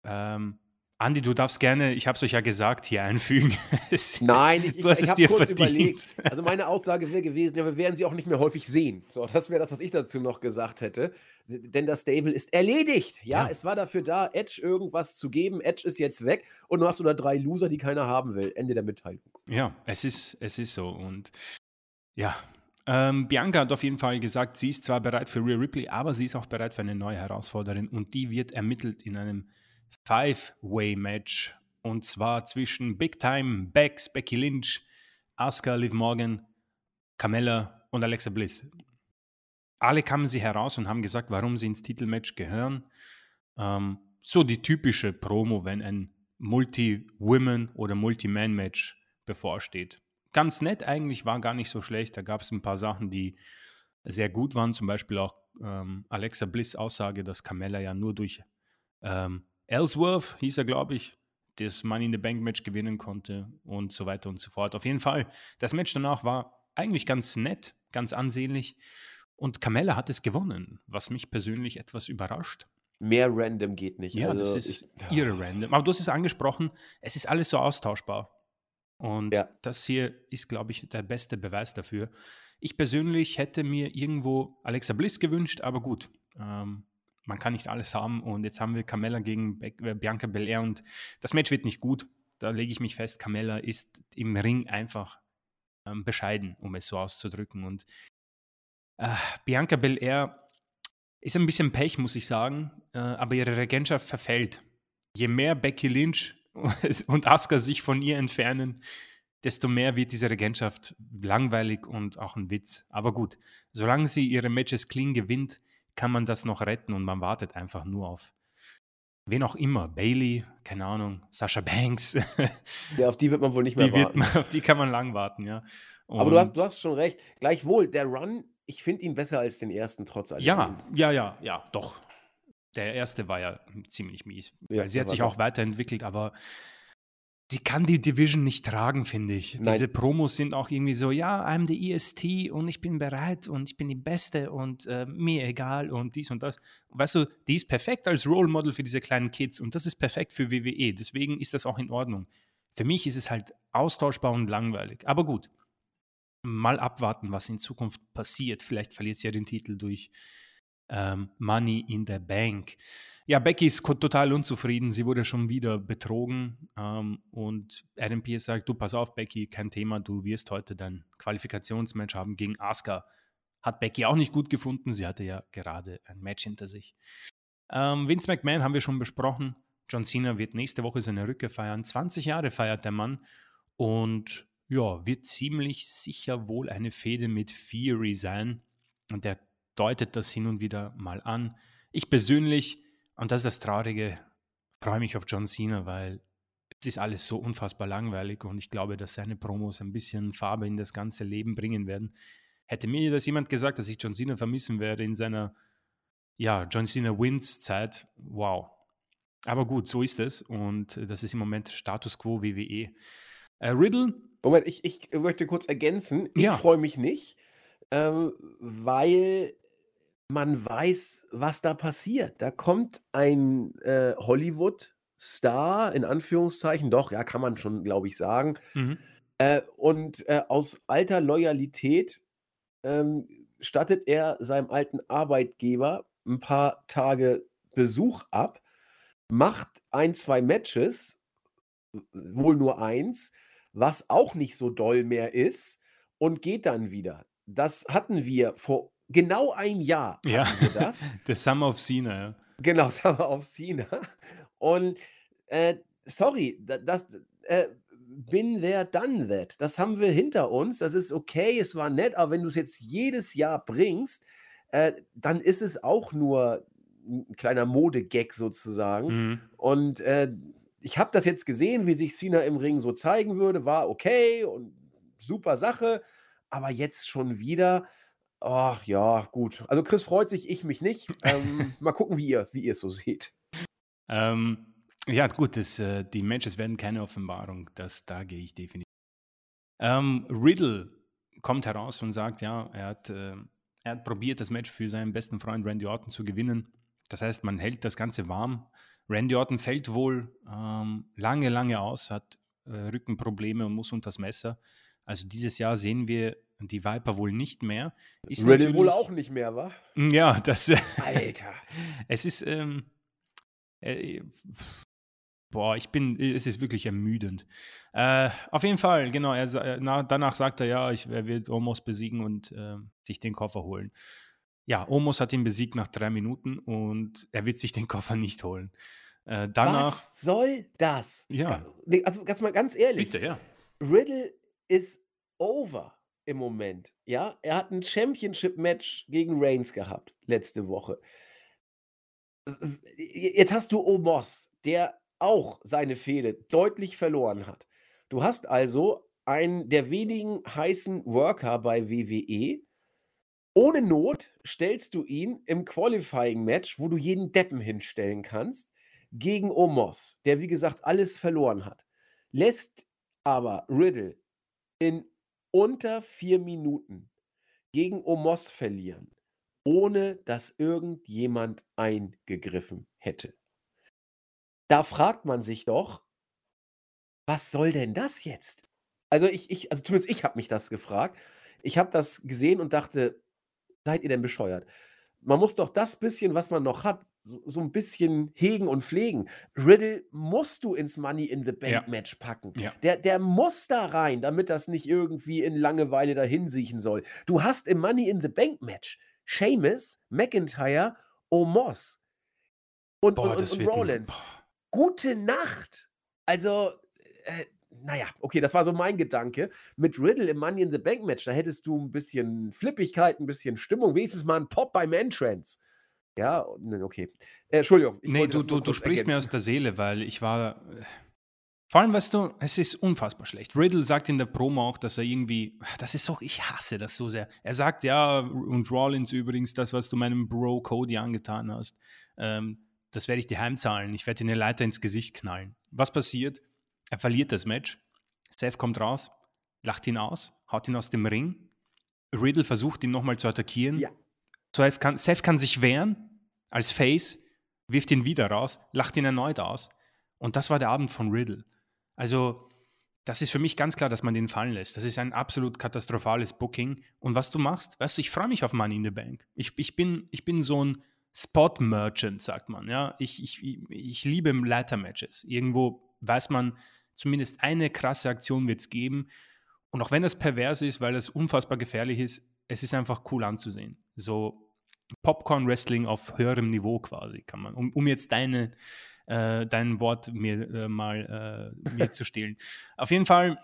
Ähm, Andi, du darfst gerne, ich habe es euch ja gesagt, hier einfügen. Nein, ich, du hast ich, ich dir kurz verdient. überlegt. Also meine Aussage wäre gewesen, ja, wir werden sie auch nicht mehr häufig sehen. So, das wäre das, was ich dazu noch gesagt hätte. Denn das Stable ist erledigt. Ja, ja, es war dafür da, Edge irgendwas zu geben. Edge ist jetzt weg und du hast da drei Loser, die keiner haben will. Ende der Mitteilung. Ja, es ist, es ist so. Und ja, Ähm, Bianca hat auf jeden Fall gesagt, sie ist zwar bereit für Rhea Ripley, aber sie ist auch bereit für eine neue Herausforderin und die wird ermittelt in einem Five-Way-Match und zwar zwischen Big Time, Bex, Becky Lynch, Asuka, Liv Morgan, Carmella und Alexa Bliss. Alle kamen sie heraus und haben gesagt, warum sie ins Titelmatch gehören. Ähm, so die typische Promo, wenn ein Multi-Women- oder Multi-Man-Match bevorsteht. Ganz nett eigentlich, war gar nicht so schlecht. Da gab es ein paar Sachen, die sehr gut waren. Zum Beispiel auch ähm, Alexa Bliss Aussage, dass Carmella ja nur durch ähm, Ellsworth, hieß er, glaube ich, das Money in the Bank Match gewinnen konnte und so weiter und so fort. Auf jeden Fall, das Match danach war eigentlich ganz nett, ganz ansehnlich und Carmella hat es gewonnen, was mich persönlich etwas überrascht. Mehr random geht nicht. Ja, also, das ist ich, ihre random. Aber du hast es angesprochen, es ist alles so austauschbar. Und ja. das hier ist, glaube ich, der beste Beweis dafür. Ich persönlich hätte mir irgendwo Alexa Bliss gewünscht, aber gut. Ähm, man kann nicht alles haben. Und jetzt haben wir Carmella gegen äh, Bianca Belair und das Match wird nicht gut. Da lege ich mich fest, Carmella ist im Ring einfach ähm, bescheiden, um es so auszudrücken. Und äh, Bianca Belair ist ein bisschen Pech, muss ich sagen, äh, aber ihre Regentschaft verfällt. Je mehr Becky Lynch und Asuka sich von ihr entfernen, desto mehr wird diese Regentschaft langweilig und auch ein Witz. Aber gut, solange sie ihre Matches clean gewinnt, kann man das noch retten und man wartet einfach nur auf wen auch immer, Bailey, keine Ahnung, Sascha Banks. ja, auf die wird man wohl nicht mehr die warten. Man, auf die kann man lang warten, ja. Und Aber du hast, du hast schon recht. Gleichwohl, der Run, ich finde ihn besser als den ersten, trotz allem. Ja, ja, ja, ja, doch. Der erste war ja ziemlich mies. Ja, weil sie hat sich auch weiterentwickelt, aber sie kann die Division nicht tragen, finde ich. Nein. Diese Promos sind auch irgendwie so, ja, I'm the EST und ich bin bereit und ich bin die Beste und äh, mir egal und dies und das. Weißt du, die ist perfekt als Role Model für diese kleinen Kids und das ist perfekt für WWE. Deswegen ist das auch in Ordnung. Für mich ist es halt austauschbar und langweilig. Aber gut, mal abwarten, was in Zukunft passiert. Vielleicht verliert sie ja den Titel durch ähm, Money in the Bank. Ja, Becky ist total unzufrieden. Sie wurde schon wieder betrogen. Ähm, und Adam Pierce sagt: Du, pass auf, Becky, kein Thema. Du wirst heute dein Qualifikationsmatch haben gegen Asuka. Hat Becky auch nicht gut gefunden. Sie hatte ja gerade ein Match hinter sich. Ähm, Vince McMahon haben wir schon besprochen. John Cena wird nächste Woche seine Rückkehr feiern. 20 Jahre feiert der Mann. Und ja, wird ziemlich sicher wohl eine Fehde mit Fury sein. Und der deutet das hin und wieder mal an. Ich persönlich und das ist das Traurige. Freue mich auf John Cena, weil es ist alles so unfassbar langweilig und ich glaube, dass seine Promos ein bisschen Farbe in das ganze Leben bringen werden. Hätte mir das jemand gesagt, dass ich John Cena vermissen werde in seiner, ja, John Cena Wins Zeit, wow. Aber gut, so ist es und das ist im Moment Status Quo WWE. Äh, Riddle. Moment, ich, ich möchte kurz ergänzen. Ich ja. freue mich nicht, ähm, weil man weiß, was da passiert. Da kommt ein äh, Hollywood-Star, in Anführungszeichen, doch, ja, kann man schon, glaube ich, sagen. Mhm. Äh, und äh, aus alter Loyalität ähm, stattet er seinem alten Arbeitgeber ein paar Tage Besuch ab, macht ein, zwei Matches, wohl nur eins, was auch nicht so doll mehr ist, und geht dann wieder. Das hatten wir vor genau ein Jahr ja. das. The Summer of Cena, ja. Genau, Summer of Cena. Und äh, sorry, das, äh, bin there, done that. Das haben wir hinter uns. Das ist okay, es war nett, aber wenn du es jetzt jedes Jahr bringst, äh, dann ist es auch nur ein kleiner Modegag sozusagen. Mhm. Und äh, ich habe das jetzt gesehen, wie sich Cena im Ring so zeigen würde, war okay und super Sache, aber jetzt schon wieder Ach ja, gut. Also Chris freut sich, ich mich nicht. Ähm, mal gucken, wie ihr, wie ihr es so seht. Ähm, ja, gut, das, äh, die Matches werden keine Offenbarung. Das, da gehe ich definitiv. Ähm, Riddle kommt heraus und sagt, ja, er hat, äh, er hat probiert, das Match für seinen besten Freund Randy Orton zu gewinnen. Das heißt, man hält das Ganze warm. Randy Orton fällt wohl ähm, lange, lange aus, hat äh, Rückenprobleme und muss unter das Messer. Also dieses Jahr sehen wir die Viper wohl nicht mehr. Ist Reddit wohl auch nicht mehr, wa? Hm, ja, das. Alter. es ist. Ähm, äh, boah, ich bin, es ist wirklich ermüdend. Äh, auf jeden Fall, genau, er, äh, na, danach sagt er, ja, ich, er wird Omos besiegen und äh, sich den Koffer holen. Ja, Omos hat ihn besiegt nach drei Minuten und er wird sich den Koffer nicht holen. Äh, danach. Was soll das? Ja. Also, ganz mal ganz ehrlich. Bitte, ja. Riddle ist over im Moment. Ja, er hat ein Championship-Match gegen Reigns gehabt letzte Woche. Jetzt hast du Omos, der auch seine Fehde deutlich verloren hat. Du hast also einen der wenigen heißen Worker bei WWE. Ohne Not stellst du ihn im Qualifying-Match, wo du jeden Deppen hinstellen kannst, gegen Omos, der wie gesagt alles verloren hat. Lässt aber Riddle in unter vier Minuten gegen Omos verlieren, ohne dass irgendjemand eingegriffen hätte. Da fragt man sich doch, was soll denn das jetzt? Also ich, ich also zumindest ich habe mich das gefragt. Ich habe das gesehen und dachte, seid ihr denn bescheuert? Man muss doch das bisschen, was man noch hat, so, ein bisschen hegen und pflegen. Riddle musst du ins Money in the Bank Ja. Match packen. Ja. Der, der muss da rein, damit das nicht irgendwie in Langeweile dahin siechen soll. Du hast im Money in the Bank Match Sheamus, McIntyre, Omos und, Boah, und, und, und Rollins. Gute Nacht. Also, äh, naja, okay, das war so mein Gedanke. Mit Riddle im Money in the Bank Match, da hättest du ein bisschen Flippigkeit, ein bisschen Stimmung, wenigstens mal einen Pop beim Entrance. Ja, ne, okay. Äh, Entschuldigung. ich Nee, du, du, du sprichst mir aus ergänzen. der Seele, weil ich war. äh, Vor allem, weißt du, es ist unfassbar schlecht. Riddle sagt in der Promo auch, dass er irgendwie. Das ist so, ich hasse das so sehr. Er sagt, ja, und Rollins übrigens, das, was du meinem Bro Cody angetan hast, ähm, das werde ich dir heimzahlen. Ich werde dir eine Leiter ins Gesicht knallen. Was passiert? Er verliert das Match. Seth kommt raus, lacht ihn aus, haut ihn aus dem Ring. Riddle versucht ihn nochmal zu attackieren. Ja. Seth kann, Seth kann sich wehren als Face, wirft ihn wieder raus, lacht ihn erneut aus. Und das war der Abend von Riddle. Also, das ist für mich ganz klar, dass man den fallen lässt. Das ist ein absolut katastrophales Booking. Und was du machst, weißt du, ich freue mich auf Money in the Bank. Ich, ich, bin, ich bin so ein Spot-Merchant, sagt man. Ja? Ich, ich, ich liebe Leiter-Matches. Irgendwo weiß man, zumindest eine krasse Aktion wird es geben. Und auch wenn das pervers ist, weil das unfassbar gefährlich ist, es ist einfach cool anzusehen. So Popcorn-Wrestling auf höherem Niveau quasi, kann man, um, um jetzt deine, äh, dein Wort mir äh, mal äh, mir zu stehlen. Auf jeden Fall,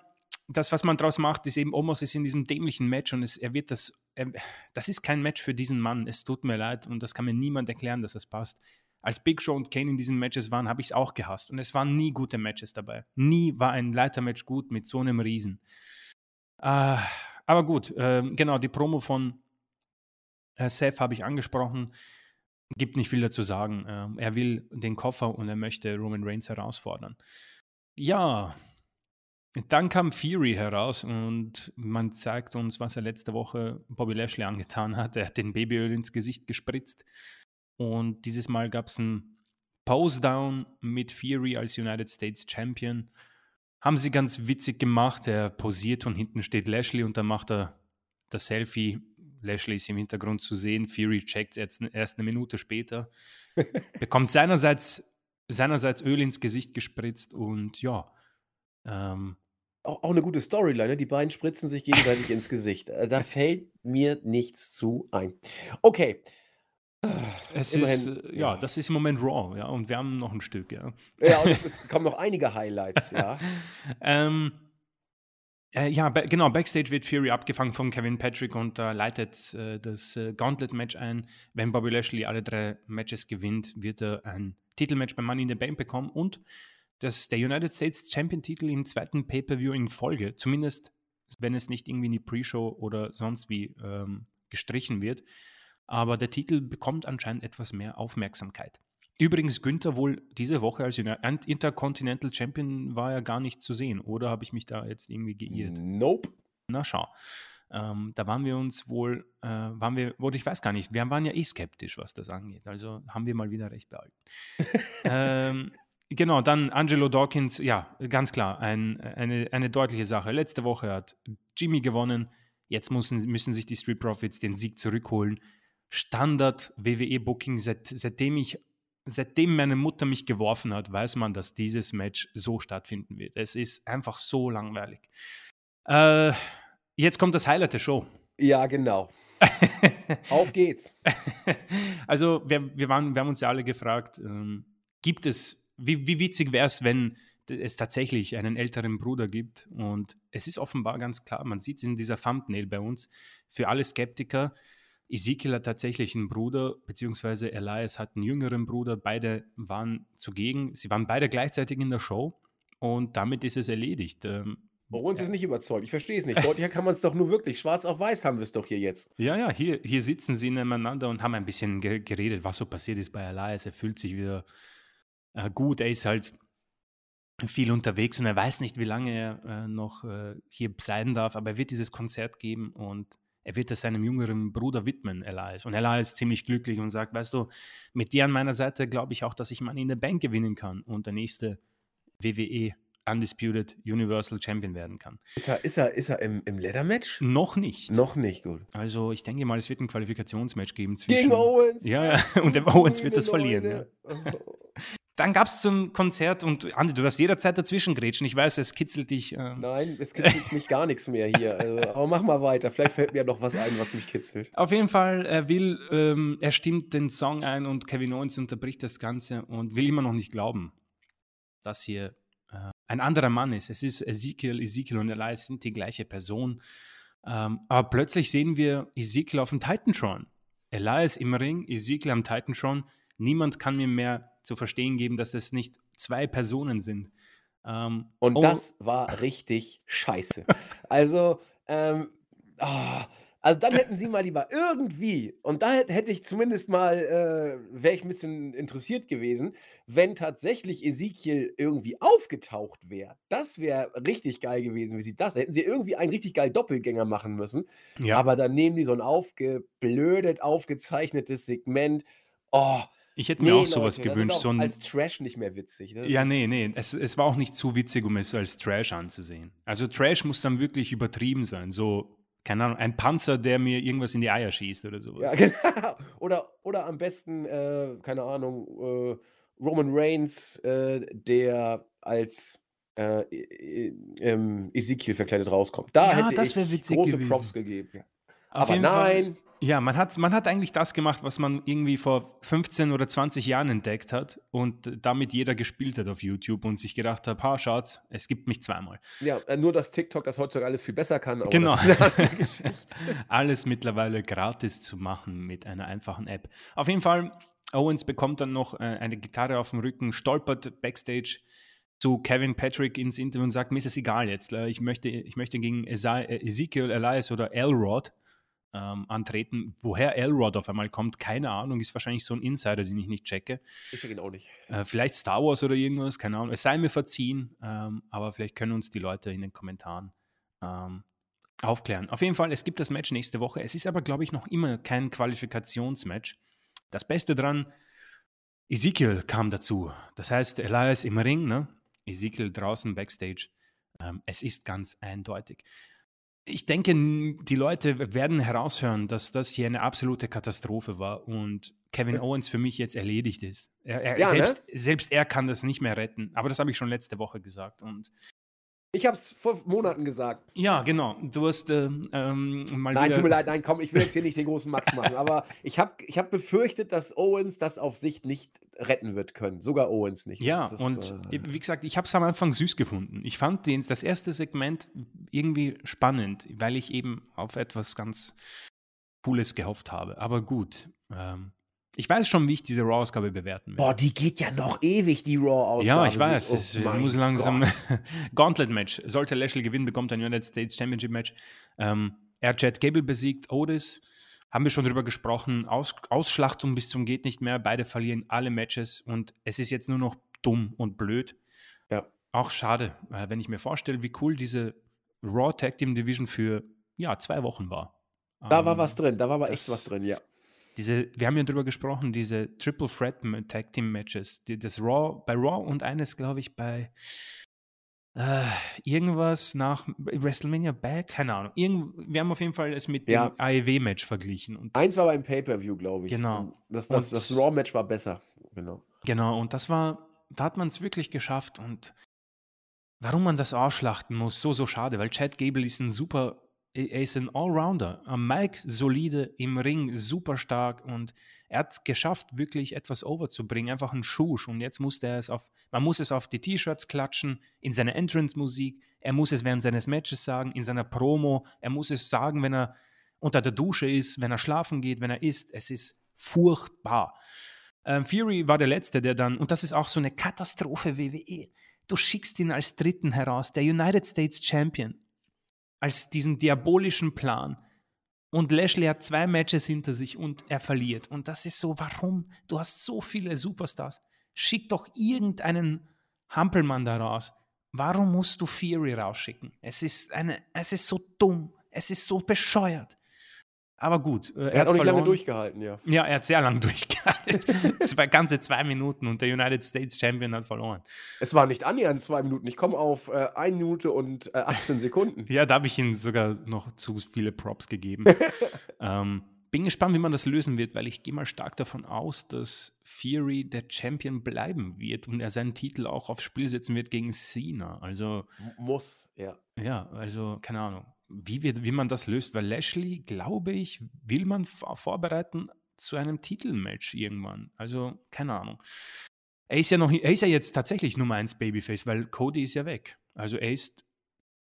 das, was man daraus macht, ist eben, Omos ist in diesem dämlichen Match und es, er wird das, er, das ist kein Match für diesen Mann. Es tut mir leid und das kann mir niemand erklären, dass das passt. Als Big Show und Kane in diesen Matches waren, habe ich es auch gehasst. Und es waren nie gute Matches dabei. Nie war ein Leitermatch gut mit so einem Riesen. Äh, aber gut, äh, genau, die Promo von äh, Seth habe ich angesprochen. Gibt nicht viel dazu sagen. Ähm, er will den Koffer und er möchte Roman Reigns herausfordern. Ja, dann kam Fury heraus und man zeigt uns, was er letzte Woche Bobby Lashley angetan hat. Er hat den Babyöl ins Gesicht gespritzt. Und dieses Mal gab es ein Pose-Down mit Fury als United States Champion. Haben sie ganz witzig gemacht. Er posiert und hinten steht Lashley und dann macht er das Selfie. Lashley ist im Hintergrund zu sehen. Fury checkt es erst eine Minute später. bekommt seinerseits, seinerseits Öl ins Gesicht gespritzt und ja. Ähm, Auch, auch eine gute Storyline, ne? Die beiden spritzen sich gegenseitig ins Gesicht. Äh, Da fällt mir nichts zu ein. Okay. Es Immerhin, ist, äh, ja, das ist im Moment Raw, ja, und wir haben noch ein Stück, ja. Ja, und es ist, kommen noch einige Highlights, ja. ähm, äh, ja, ba genau, Backstage wird Fury abgefangen von Kevin Patrick und äh, leitet äh, das äh, Gauntlet-Match ein. Wenn Bobby Lashley alle drei Matches gewinnt, wird er ein Titelmatch bei Money in the Bank bekommen und das, der United States Champion-Titel im zweiten Pay-Per-View in Folge, zumindest wenn es nicht irgendwie in die Pre-Show oder sonst wie ähm, gestrichen wird. Aber der Titel bekommt anscheinend etwas mehr Aufmerksamkeit. Übrigens, Günther wohl diese Woche als Intercontinental Champion war ja gar nicht zu sehen. Oder habe ich mich da jetzt irgendwie geirrt? Nope. Na schau. Ähm, da waren wir uns wohl, äh, waren wir, oder ich weiß gar nicht, wir waren ja eh skeptisch, was das angeht. Also haben wir mal wieder recht behalten. ähm, genau, dann Angelo Dawkins, ja, ganz klar, ein, eine, eine deutliche Sache. Letzte Woche hat Jimmy gewonnen. Jetzt müssen, müssen sich die Street Profits den Sieg zurückholen. Standard WWE-Booking, seit, seitdem ich seitdem meine Mutter mich geworfen hat, weiß man, dass dieses Match so stattfinden wird. Es ist einfach so langweilig. Äh, jetzt kommt das Highlight der Show. Ja, genau. Auf geht's. Also, wir, wir, waren, wir haben uns ja alle gefragt, ähm, gibt es, wie, wie witzig wäre es, wenn es tatsächlich einen älteren Bruder gibt? Und es ist offenbar ganz klar, man sieht es in dieser Thumbnail bei uns, für alle Skeptiker, Ezekiel hat tatsächlich einen Bruder, beziehungsweise Elias hat einen jüngeren Bruder. Beide waren zugegen. Sie waren beide gleichzeitig in der Show und damit ist es erledigt. Ähm, Owens ist nicht überzeugt. Ich verstehe es nicht. Deutlicher kann man es doch nur wirklich. Schwarz auf weiß haben wir es doch hier jetzt. Ja, ja, hier, hier sitzen sie nebeneinander und haben ein bisschen geredet, was so passiert ist bei Elias. Er fühlt sich wieder äh, gut. Er ist halt viel unterwegs und er weiß nicht, wie lange er äh, noch äh, hier sein darf, aber er wird dieses Konzert geben und er wird es seinem jüngeren Bruder widmen, Elias. Und Elias ist ziemlich glücklich und sagt, weißt du, mit dir an meiner Seite glaube ich auch, dass ich mal in der Bank gewinnen kann und der nächste WWE Undisputed Universal Champion werden kann. Ist er, ist er, ist er im, im Leather-Match? Noch nicht. Noch nicht, gut. Also ich denke mal, es wird ein Qualifikationsmatch geben zwischen... Gegen Owens! Ja, und der Owens wird das verlieren. Ja. Dann gab es zum Konzert und Andi, du darfst jederzeit dazwischen grätschen. Ich weiß, es kitzelt dich. Ähm. Nein, es kitzelt mich gar nichts mehr hier. Also, aber mach mal weiter. Vielleicht fällt mir noch was ein, was mich kitzelt. Auf jeden Fall, er will, ähm, er stimmt den Song ein und Kevin Owens unterbricht das Ganze und will immer noch nicht glauben, dass hier äh, ein anderer Mann ist. Es ist Ezekiel, Ezekiel und Elias sind die gleiche Person. Ähm, aber plötzlich sehen wir Ezekiel auf dem Titantron. Elias im Ring, Ezekiel am Titantron. Niemand kann mir mehr zu verstehen geben, dass das nicht zwei Personen sind. Ähm, und oh, das war richtig scheiße. also, ähm, oh, also dann hätten sie mal lieber irgendwie, und da hätte ich zumindest mal, äh, wäre ich ein bisschen interessiert gewesen, wenn tatsächlich Ezekiel irgendwie aufgetaucht wäre. Das wäre richtig geil gewesen, wie sie das. Hätten sie irgendwie einen richtig geilen Doppelgänger machen müssen. Ja. Aber dann nehmen die so ein aufgeblödet, aufgezeichnetes Segment. Oh, ich hätte mir nee, auch sowas Leute, gewünscht. So als Trash nicht mehr witzig. Das ja, nee, nee. Es, es war auch nicht zu witzig, um es als Trash anzusehen. Also Trash muss dann wirklich übertrieben sein. So keine Ahnung, ein Panzer, der mir irgendwas in die Eier schießt oder sowas. Ja, genau. Oder, oder am besten, äh, keine Ahnung, äh, Roman Reigns, äh, der als äh, Ezekiel verkleidet rauskommt. Da ja, hätte ich große gewesen. Props gegeben. Ja. Aber nein, Fall. Ja, man hat, man hat eigentlich das gemacht, was man irgendwie vor 15 oder 20 Jahren entdeckt hat und damit jeder gespielt hat auf YouTube und sich gedacht hat, ha, schaut, es gibt mich zweimal. Ja, äh, nur dass TikTok das heutzutage alles viel besser kann. genau. alles mittlerweile gratis zu machen mit einer einfachen App. Auf jeden Fall, Owens bekommt dann noch äh, eine Gitarre auf dem Rücken, stolpert backstage zu Kevin Patrick ins Interview und sagt, mir ist es egal jetzt, äh, ich möchte, ich möchte gegen Ezekiel Elias oder Elrod ähm, antreten. Woher Elrod auf einmal kommt, keine Ahnung, ist wahrscheinlich so ein Insider, den ich nicht checke. Ich check ihn auch nicht. Äh, vielleicht Star Wars oder irgendwas, keine Ahnung. Es sei mir verziehen, ähm, aber vielleicht können uns die Leute in den Kommentaren ähm, aufklären. Auf jeden Fall, es gibt das Match nächste Woche. Es ist aber, glaube ich, noch immer kein Qualifikationsmatch. Das Beste dran, Ezekiel kam dazu. Das heißt, Elias im Ring, ne? Ezekiel draußen backstage. Ähm, es ist ganz eindeutig. Ich denke, die Leute werden heraushören, dass das hier eine absolute Katastrophe war und Kevin Owens für mich jetzt erledigt ist. Er, er, ja, selbst, ne? selbst er kann das nicht mehr retten. Aber das habe ich schon letzte Woche gesagt. Und ich habe es vor Monaten gesagt. Ja, genau. Du hast äh, ähm, mal Nein, tut mir leid, nein, komm, ich will jetzt hier nicht den großen Max machen. aber ich habe ich hab befürchtet, dass Owens das auf Sicht nicht retten wird können. Sogar Owens nicht. Ja, ist, und äh, wie gesagt, ich habe es am Anfang süß gefunden. Ich fand den, das erste Segment irgendwie spannend, weil ich eben auf etwas ganz Cooles gehofft habe. Aber gut. Ähm, ich weiß schon, wie ich diese Raw-Ausgabe bewerten werde. Boah, die geht ja noch ewig, die Raw-Ausgabe. Ja, ich weiß. Oh es muss langsam. Gauntlet-Match. Sollte Lashley gewinnen, bekommt ein United States Championship-Match. Ähm, er hat Chad Gable besiegt, Otis. Haben wir schon drüber gesprochen. Aus, Ausschlachtung bis zum Geht nicht mehr. Beide verlieren alle Matches und es ist jetzt nur noch dumm und blöd. Ja. Auch schade, äh, wenn ich mir vorstelle, wie cool diese Raw Tag Team Division für ja, zwei Wochen war. Da ähm, war was drin, da war aber echt was drin, ja diese, wir haben ja drüber gesprochen, diese Triple Threat Tag Team Matches, die, das Raw, bei Raw und eines, glaube ich, bei äh, irgendwas nach WrestleMania Back, keine Ahnung. Irgend, wir haben auf jeden Fall es mit ja. dem AEW-Match verglichen. Und Eins war beim Pay-Per-View, glaube ich. Genau. Das, das, das Raw-Match war besser. Genau. Genau, und das war, da hat man es wirklich geschafft und warum man das ausschlachten muss, so, so schade, weil Chad Gable ist ein super, er ist ein Allrounder. Am Mike solide, im Ring super stark und er hat geschafft, wirklich etwas overzubringen, einfach ein Schusch und jetzt musste er es auf, man muss es auf die T-Shirts klatschen, in seine Entrance-Musik, er muss es während seines Matches sagen, in seiner Promo, er muss es sagen, wenn er unter der Dusche ist, wenn er schlafen geht, wenn er isst, es ist furchtbar. Ähm, Fury war der Letzte, der dann, und das ist auch so eine Katastrophe WWE, du schickst ihn als Dritten heraus, der United States Champion, als diesen diabolischen Plan. Und Lashley hat zwei Matches hinter sich und er verliert. Und das ist so, warum? Du hast so viele Superstars. Schick doch irgendeinen Hampelmann da raus. Warum musst du Fury rausschicken? Es ist, eine, es ist so dumm. Es ist so bescheuert. Aber gut. Äh, er, er, hat, auch nicht verloren. lange durchgehalten, ja. Ja, er hat sehr lange durchgehalten. zwei, ganze zwei Minuten und der United States Champion hat verloren. Es war nicht annähernd zwei Minuten. Ich komme auf äh, 1 Minute und äh, 18 Sekunden. ja, da habe ich ihm sogar noch zu viele Props gegeben. ähm, bin gespannt, wie man das lösen wird, weil ich gehe mal stark davon aus, dass Fury der Champion bleiben wird und er seinen Titel auch aufs Spiel setzen wird gegen Cena. Also. Muss, ja. Ja, also, keine Ahnung wie, wird, wie man das löst, weil Lashley, glaube ich, will man vorbereiten zu einem Titelmatch irgendwann. Also, keine Ahnung. Er ist ja noch, er ist ja jetzt tatsächlich Nummer 1 Babyface, weil Cody ist ja weg. Also er ist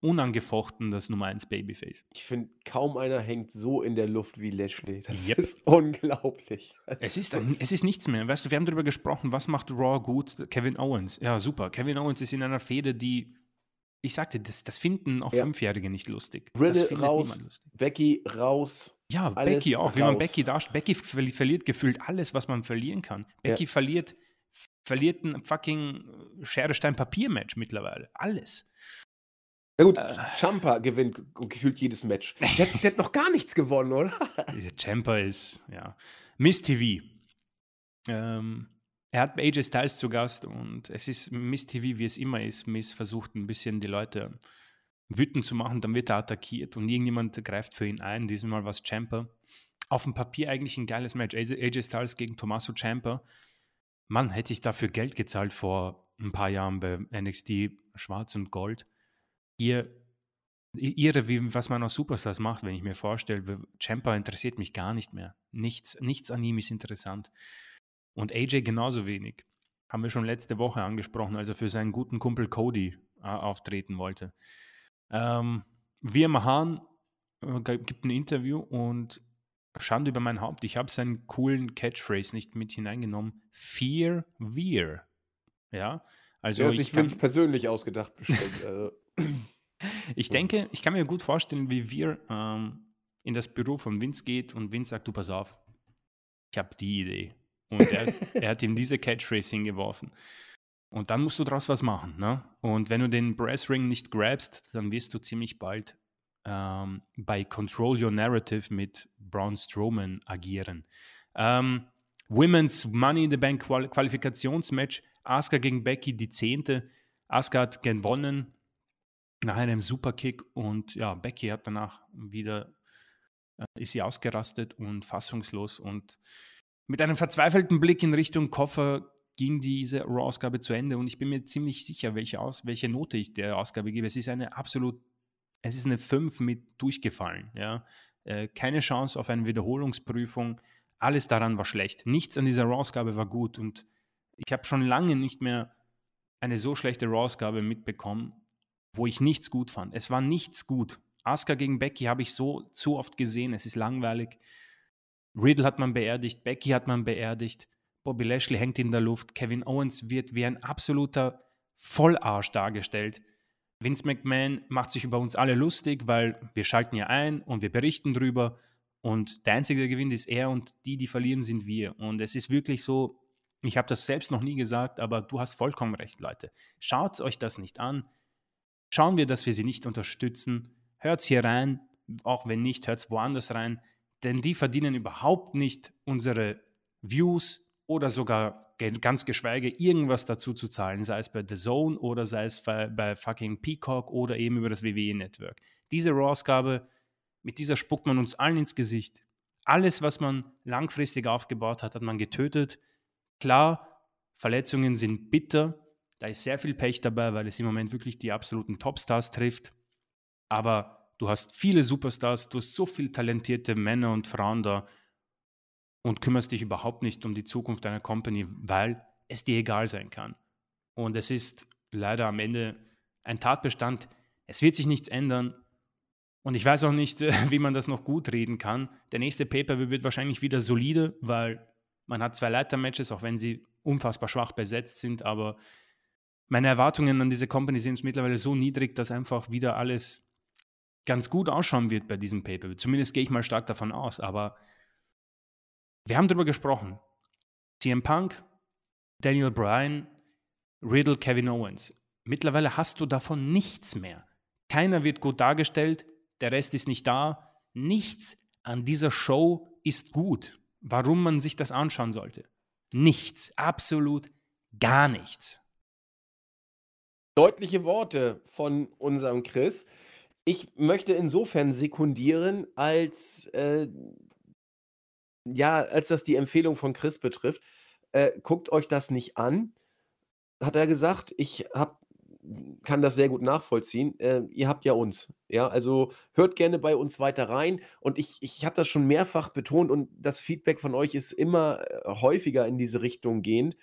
unangefochten das Nummer 1 Babyface. Ich finde, kaum einer hängt so in der Luft wie Lashley. Das yep. ist unglaublich. Es ist, es ist nichts mehr. Weißt du, wir haben darüber gesprochen, was macht Raw gut? Kevin Owens. Ja, super. Kevin Owens ist in einer Fehde, die ich sagte, das, das finden auch ja. Fünfjährige nicht lustig. Riddle raus, lustig. Becky raus. Ja, Becky auch. Raus. Wie man Becky darstellt. Becky verliert gefühlt alles, was man verlieren kann. Becky ja. verliert, verliert ein fucking Schere, Stein, Papier-Match mittlerweile. Alles. Na gut, äh, Champa gewinnt gefühlt jedes Match. Der, der, hat noch gar nichts gewonnen, oder? Der Champa ist, ja. Miss TV. Ähm, er hat AJ Styles zu Gast und es ist Miss TV, wie es immer ist. Miss versucht ein bisschen die Leute wütend zu machen, dann wird er attackiert und irgendjemand greift für ihn ein. Diesmal war es Champa. Auf dem Papier eigentlich ein geiles Match. AJ Styles gegen Tommaso Champa. Mann, hätte ich dafür Geld gezahlt vor ein paar Jahren bei NXT Schwarz und Gold. Ihr, ihre, wie, was man aus Superstars macht, wenn ich mir vorstelle, Champa interessiert mich gar nicht mehr. Nichts, nichts an ihm ist interessant. Und AJ genauso wenig. Haben wir schon letzte Woche angesprochen, als er für seinen guten Kumpel Cody äh, auftreten wollte. Ähm, Wir Mahan äh, gibt ein Interview und Schande über mein Haupt. Ich habe seinen coolen Catchphrase nicht mit hineingenommen. Fear Wir. Ja, also ja, ich, finde es persönlich ausgedacht bestimmt. also. ich denke, ich kann mir gut vorstellen, wie wir ähm, in das Büro von Vince geht und Vince sagt, du pass auf, ich habe die Idee. Und er, er hat ihm diese Catchphrase hingeworfen. Und dann musst du daraus was machen. Ne? Und wenn du den Brassring nicht grabst, dann wirst du ziemlich bald ähm, bei Control Your Narrative mit Braun Strowman agieren. Ähm, Women's Money in the Bank Qual Qualifikationsmatch. Asuka gegen Becky, die zehnte. Asuka hat gewonnen nach einem Superkick und ja, Becky hat danach wieder, äh, ist sie ausgerastet und fassungslos und mit einem verzweifelten Blick in Richtung Koffer ging diese Raw-Ausgabe zu Ende und ich bin mir ziemlich sicher, welche, Aus welche Note ich der Ausgabe gebe. Es ist eine absolut, es ist eine 5 mit durchgefallen. Ja? Äh, keine Chance auf eine Wiederholungsprüfung. Alles daran war schlecht. Nichts an dieser Raw-Ausgabe war gut und ich habe schon lange nicht mehr eine so schlechte Raw-Ausgabe mitbekommen, wo ich nichts gut fand. Es war nichts gut. Asuka gegen Becky habe ich so zu oft gesehen. Es ist langweilig. Riddle hat man beerdigt, Becky hat man beerdigt, Bobby Lashley hängt in der Luft, Kevin Owens wird wie ein absoluter Vollarsch dargestellt. Vince McMahon macht sich über uns alle lustig, weil wir schalten ja ein und wir berichten drüber und der Einzige, der gewinnt, ist er und die, die verlieren, sind wir. Und es ist wirklich so, ich habe das selbst noch nie gesagt, aber du hast vollkommen recht, Leute. Schaut euch das nicht an. Schauen wir, dass wir sie nicht unterstützen. Hört hier rein, auch wenn nicht, hört es woanders rein denn die verdienen überhaupt nicht unsere Views oder sogar ganz geschweige irgendwas dazu zu zahlen, sei es bei The Zone oder sei es bei, bei fucking Peacock oder eben über das WWE-Network. Diese Raw-Ausgabe, mit dieser spuckt man uns allen ins Gesicht. Alles, was man langfristig aufgebaut hat, hat man getötet. Klar, Verletzungen sind bitter. Da ist sehr viel Pech dabei, weil es im Moment wirklich die absoluten Topstars trifft. Aber du hast viele Superstars, du hast so viele talentierte Männer und Frauen da und kümmerst dich überhaupt nicht um die Zukunft deiner Company, weil es dir egal sein kann. Und es ist leider am Ende ein Tatbestand. Es wird sich nichts ändern. Und ich weiß auch nicht, wie man das noch gut reden kann. Der nächste Paper wird wahrscheinlich wieder solide, weil man hat zwei Leitermatches, auch wenn sie unfassbar schwach besetzt sind. Aber meine Erwartungen an diese Company sind mittlerweile so niedrig, dass einfach wieder alles ganz gut ausschauen wird bei diesem Paper. Zumindest gehe ich mal stark davon aus. Aber wir haben darüber gesprochen. CM Punk, Daniel Bryan, Riddle, Kevin Owens. Mittlerweile hast du davon nichts mehr. Keiner wird gut dargestellt, der Rest ist nicht da. Nichts an dieser Show ist gut. Warum man sich das anschauen sollte. Nichts, absolut gar nichts. Deutliche Worte von unserem Chris. Ich möchte insofern sekundieren, als äh, ja, als das die Empfehlung von Chris betrifft. Äh, guckt euch das nicht an, hat er gesagt. Ich hab, kann das sehr gut nachvollziehen. Äh, ihr habt ja uns. Ja, also hört gerne bei uns weiter rein. Und ich, ich habe das schon mehrfach betont und das Feedback von euch ist immer äh, häufiger in diese Richtung gehend.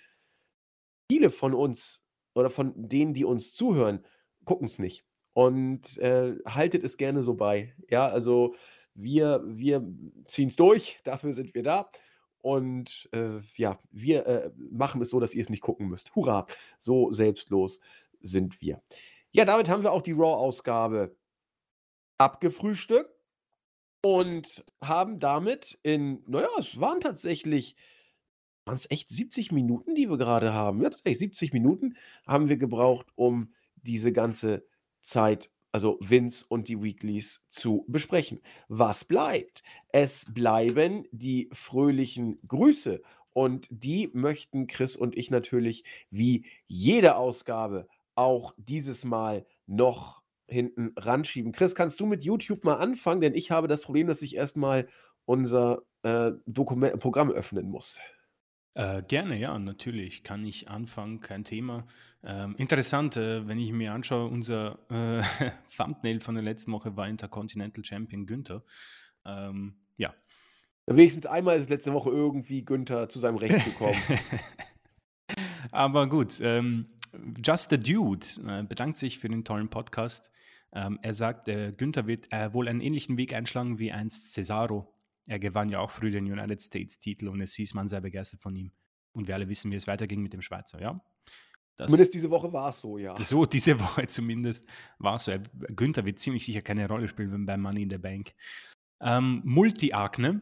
Viele von uns oder von denen, die uns zuhören, gucken es nicht. Und äh, haltet es gerne so bei. Ja, also wir, wir ziehen es durch, dafür sind wir da. Und äh, ja, wir äh, machen es so, dass ihr es nicht gucken müsst. Hurra, so selbstlos sind wir. Ja, damit haben wir auch die Raw-Ausgabe abgefrühstückt und haben damit in, naja, es waren tatsächlich, waren es echt 70 Minuten, die wir gerade haben. Ja, tatsächlich 70 Minuten haben wir gebraucht, um diese ganze Zeit also Vince und die Weeklies, zu besprechen. Was bleibt? Es bleiben die fröhlichen Grüße. Und die möchten Chris und ich natürlich wie jede Ausgabe auch dieses Mal noch hinten ranschieben. Chris, kannst du mit YouTube mal anfangen? Denn ich habe das Problem, dass ich erstmal unser äh, Dokument Programm öffnen muss. Äh, gerne, ja, natürlich kann ich anfangen, kein Thema. Ähm, interessant, äh, wenn ich mir anschaue, unser äh, Thumbnail von der letzten Woche war Intercontinental Champion Günther. Ähm, ja. Wenigstens einmal ist letzte Woche irgendwie Günther zu seinem Recht gekommen. Aber gut, ähm, Just the Dude äh, bedankt sich für den tollen Podcast. Ähm, er sagt, äh, Günther wird äh, wohl einen ähnlichen Weg einschlagen wie einst Cesaro er gewann ja auch früh den United States-Titel und es hieß man sehr begeistert von ihm. Und wir alle wissen, wie es weiterging mit dem Schweizer, ja. Das, zumindest diese Woche war es so, ja. So, diese Woche zumindest war es so. Günther wird ziemlich sicher keine Rolle spielen beim Money in the Bank. Ähm, Multi-Akne.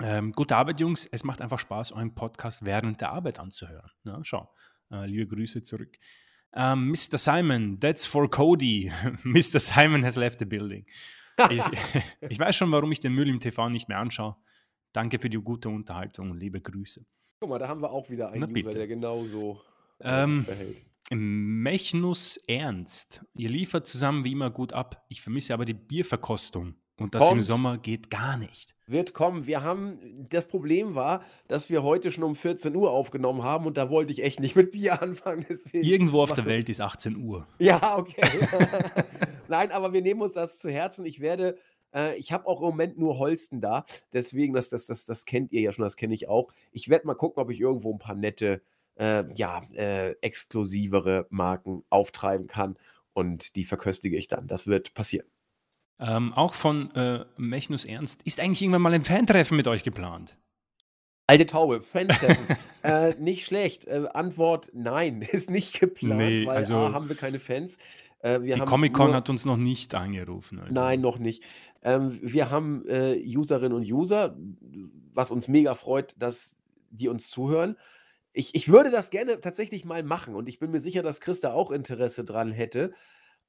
Ähm, gute Arbeit, Jungs. Es macht einfach Spaß, euren Podcast während der Arbeit anzuhören. Ja, schau. Äh, liebe Grüße zurück. Ähm, Mr. Simon, that's for Cody. Mr. Simon has left the building ich, ich, weiß schon, warum ich den Müll im TV nicht mehr anschaue. Danke für die gute Unterhaltung und liebe Grüße. Guck mal, da haben wir auch wieder einen Na, User, der genauso ähm, verhält. Mechnus Ernst. Ihr liefert zusammen wie immer gut ab. Ich vermisse aber die Bierverkostung. Und das Kommt. im Sommer geht gar nicht. Wird kommen. Wir haben, das Problem war, dass wir heute schon um 14 Uhr aufgenommen haben und da wollte ich echt nicht mit Bier anfangen. Irgendwo auf der Welt ist 18 Uhr. Ja, okay. Nein, aber wir nehmen uns das zu Herzen. Ich werde, äh, ich habe auch im Moment nur Holsten da. Deswegen, das, das, das, das kennt ihr ja schon, das kenne ich auch. Ich werde mal gucken, ob ich irgendwo ein paar nette, äh, ja, äh, exklusivere Marken auftreiben kann und die verköstige ich dann. Das wird passieren. Ähm, auch von äh, Mechnus Ernst. Ist eigentlich irgendwann mal ein Fantreffen mit euch geplant? Alte Taube, Fantreffen. äh, nicht schlecht. Äh, Antwort: Nein, ist nicht geplant, nee, weil also, A, haben wir keine Fans. Äh, die Comic-Con hat uns noch nicht angerufen. Alter. Nein, noch nicht. Ähm, wir haben äh, Userinnen und User, was uns mega freut, dass die uns zuhören. Ich, ich würde das gerne tatsächlich mal machen und ich bin mir sicher, dass Chris da auch Interesse dran hätte.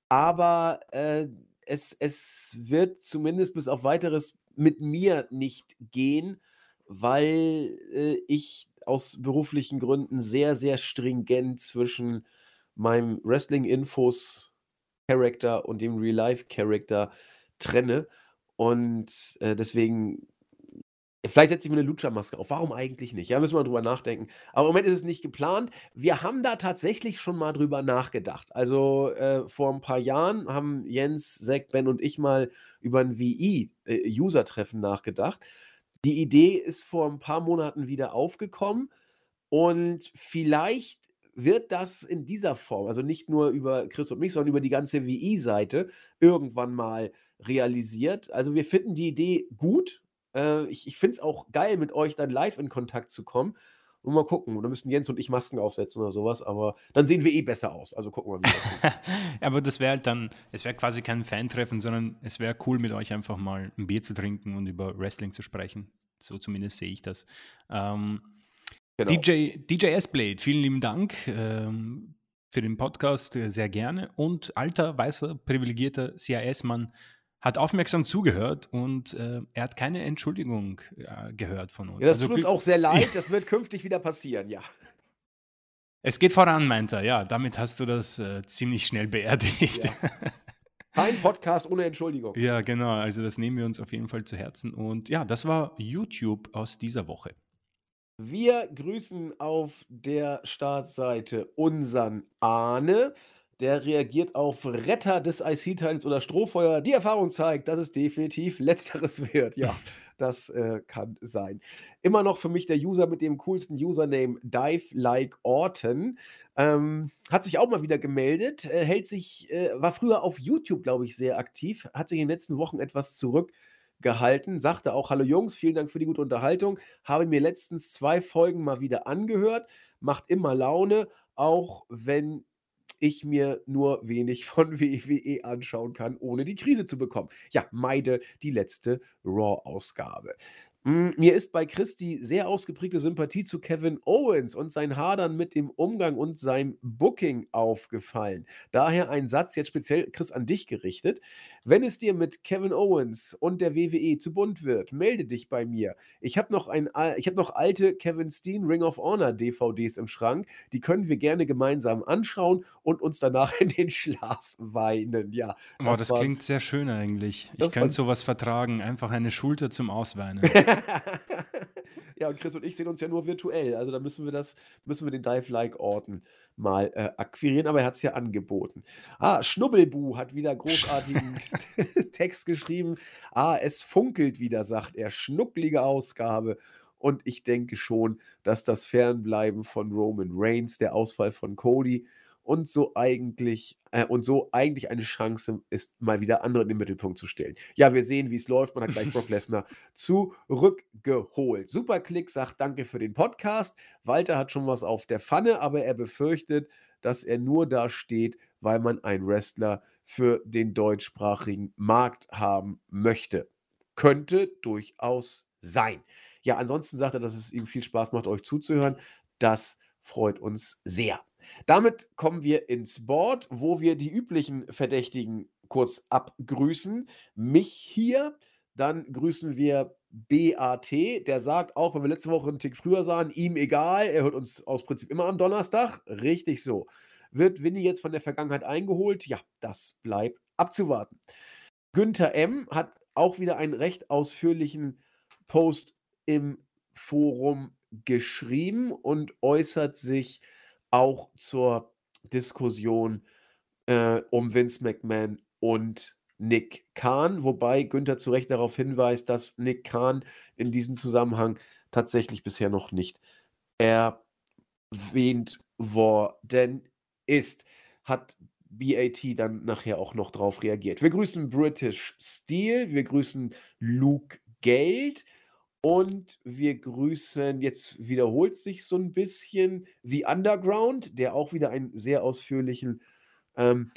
Aber äh, es, es wird zumindest bis auf weiteres mit mir nicht gehen, weil äh, ich aus beruflichen Gründen sehr, sehr stringent zwischen meinem Wrestling-Infos-Charakter und dem Real-Life-Charakter trenne. Und äh, deswegen Vielleicht setze ich mir eine Lucha-Maske auf. Warum eigentlich nicht? Ja, müssen wir drüber nachdenken. Aber im Moment ist es nicht geplant. Wir haben da tatsächlich schon mal drüber nachgedacht. Also äh, vor ein paar Jahren haben Jens, Zack, Ben und ich mal über ein VI-User-Treffen äh, nachgedacht. Die Idee ist vor ein paar Monaten wieder aufgekommen und vielleicht wird das in dieser Form, also nicht nur über Chris und mich, sondern über die ganze WI-Seite irgendwann mal realisiert. Also wir finden die Idee gut. Äh, ich ich finde es auch geil, mit euch dann live in Kontakt zu kommen. Und mal gucken. Dann müssen Jens und ich Masken aufsetzen oder sowas, aber dann sehen wir eh besser aus. Also gucken wir mal, wie das aber das wäre halt dann, es wäre quasi kein Fan-Treffen, sondern es wäre cool, mit euch einfach mal ein Bier zu trinken und über Wrestling zu sprechen. So zumindest sehe ich das. Ähm, Genau. DJ, DJ S-Blade, vielen lieben Dank ähm, für den Podcast, äh, sehr gerne. Und alter, weißer, privilegierter CIS-Mann hat aufmerksam zugehört und äh, er hat keine Entschuldigung äh, gehört von uns. Ja, das also, tut uns auch sehr leid, das wird künftig wieder passieren, ja. Es geht voran, meint er, ja. Damit hast du das äh, ziemlich schnell beerdigt. Ja. Kein Podcast ohne Entschuldigung. Ja, genau. Also das nehmen wir uns auf jeden Fall zu Herzen. Und ja, das war YouTube aus dieser Woche. Wir grüßen auf der Startseite unseren Arne. Der reagiert auf Retter des IC-Teils oder Strohfeuer. Die Erfahrung zeigt, dass es definitiv letzteres wird. Ja, das äh, kann sein. Immer noch für mich der User mit dem coolsten Username Dive Like Orton. Ähm, hat sich auch mal wieder gemeldet. Äh, hält sich, äh, war früher auf YouTube, glaube ich, sehr aktiv. Hat sich in den letzten Wochen etwas zurück gehalten, sagte auch: Hallo Jungs, vielen Dank für die gute Unterhaltung. Habe mir letztens zwei Folgen mal wieder angehört. Macht immer Laune, auch wenn ich mir nur wenig von WWE anschauen kann, ohne die Krise zu bekommen. Ja, meide die letzte Raw-Ausgabe. Hm, mir ist bei Christi sehr ausgeprägte Sympathie zu Kevin Owens und sein Hadern mit dem Umgang und seinem Booking aufgefallen. Daher ein Satz jetzt speziell, Chris, an dich gerichtet. Wenn es dir mit Kevin Owens und der WWE zu bunt wird, melde dich bei mir. Ich habe noch, ein, hab noch alte Kevin Steen Ring of Honor DVDs im Schrank. Die können wir gerne gemeinsam anschauen und uns danach in den Schlaf weinen. Ja, das, das war, klingt sehr schön eigentlich. Ich könnte sowas vertragen. Einfach eine Schulter zum Ausweinen. ja, und Chris und ich sehen uns ja nur virtuell. Also da müssen wir das, müssen wir den Dive-Like-Orten mal äh, akquirieren, aber er hat es ja angeboten. Ah, Schnubbelbu hat wieder großartigen Text geschrieben. Ah, es funkelt wieder, sagt er. Schnucklige Ausgabe. Und ich denke schon, dass das Fernbleiben von Roman Reigns, der Ausfall von Cody und so eigentlich äh, und so eigentlich eine Chance ist, mal wieder andere in den Mittelpunkt zu stellen. Ja, wir sehen, wie es läuft. Man hat gleich Brock Lesnar zurückgeholt. Superklick sagt Danke für den Podcast. Walter hat schon was auf der Pfanne, aber er befürchtet, dass er nur da steht, weil man einen Wrestler für den deutschsprachigen Markt haben möchte. Könnte durchaus sein. Ja, ansonsten sagt er, dass es ihm viel Spaß macht, euch zuzuhören. Das freut uns sehr. Damit kommen wir ins Board, wo wir die üblichen Verdächtigen kurz abgrüßen. Mich hier, dann grüßen wir BAT, der sagt auch, wenn wir letzte Woche einen Tick früher sahen, ihm egal, er hört uns aus Prinzip immer am Donnerstag. Richtig so. Wird Winnie jetzt von der Vergangenheit eingeholt? Ja, das bleibt abzuwarten. Günther M. hat auch wieder einen recht ausführlichen Post im Forum geschrieben und äußert sich auch zur Diskussion äh, um Vince McMahon und Nick Kahn, wobei Günther zu Recht darauf hinweist, dass Nick Kahn in diesem Zusammenhang tatsächlich bisher noch nicht erwähnt worden ist. Hat BAT dann nachher auch noch drauf reagiert. Wir grüßen British Steel, wir grüßen Luke Geld, und wir grüßen, jetzt wiederholt sich so ein bisschen The Underground, der auch wieder einen sehr ausführlichen ähm,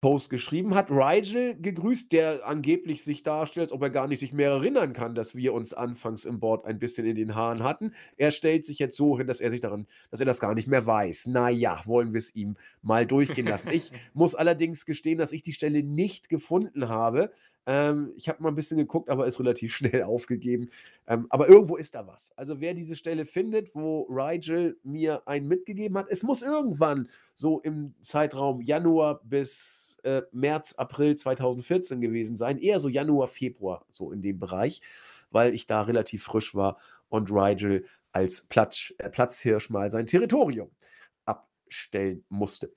Post geschrieben hat. Rigel gegrüßt, der angeblich sich darstellt, als ob er gar nicht sich mehr erinnern kann, dass wir uns anfangs im Board ein bisschen in den Haaren hatten. Er stellt sich jetzt so hin, dass er sich daran, dass er das gar nicht mehr weiß. Naja, wollen wir es ihm mal durchgehen lassen. Ich muss allerdings gestehen, dass ich die Stelle nicht gefunden habe, Ähm, ich habe mal ein bisschen geguckt, aber ist relativ schnell aufgegeben. Ähm, aber irgendwo ist da was. Also wer diese Stelle findet, wo Rigel mir einen mitgegeben hat, es muss irgendwann so im Zeitraum Januar bis äh, März, April 2014 gewesen sein. Eher so Januar, Februar, so in dem Bereich, weil ich da relativ frisch war und Rigel als Platz, äh, Platzhirsch mal sein Territorium abstellen musste.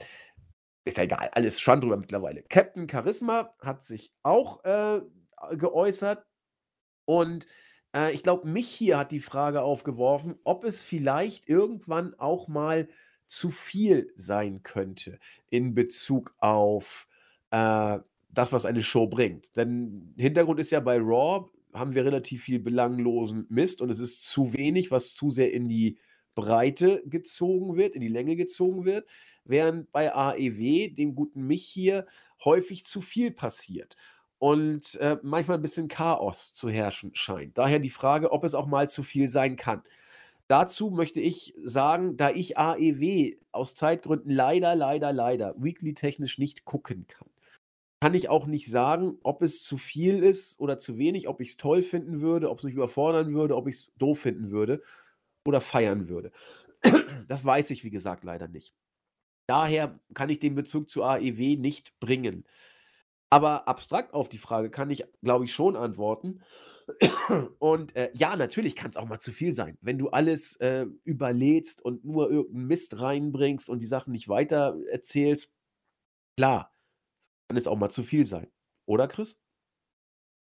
Ist ja egal, alles schon drüber mittlerweile. Captain Charisma hat sich auch äh, geäußert und äh, ich glaube, mich hier hat die Frage aufgeworfen, ob es vielleicht irgendwann auch mal zu viel sein könnte in Bezug auf äh, das, was eine Show bringt. Denn Hintergrund ist ja bei Raw, haben wir relativ viel belanglosen Mist und es ist zu wenig, was zu sehr in die Breite gezogen wird, in die Länge gezogen wird, während bei AEW, dem guten Mich hier, häufig zu viel passiert und äh, manchmal ein bisschen Chaos zu herrschen scheint. Daher die Frage, ob es auch mal zu viel sein kann. Dazu möchte ich sagen, da ich AEW aus Zeitgründen leider, leider, leider weekly-technisch nicht gucken kann, kann ich auch nicht sagen, ob es zu viel ist oder zu wenig, ob ich es toll finden würde, ob es mich überfordern würde, ob ich es doof finden würde oder feiern würde. Das weiß ich, wie gesagt, leider nicht. Daher kann ich den Bezug zu AEW nicht bringen. Aber abstrakt auf die Frage kann ich, glaube ich, schon antworten. Und äh, ja, natürlich kann es auch mal zu viel sein. Wenn du alles äh, überlädst und nur irgendeinen Mist reinbringst und die Sachen nicht weiter erzählst, klar, kann es auch mal zu viel sein. Oder, Chris?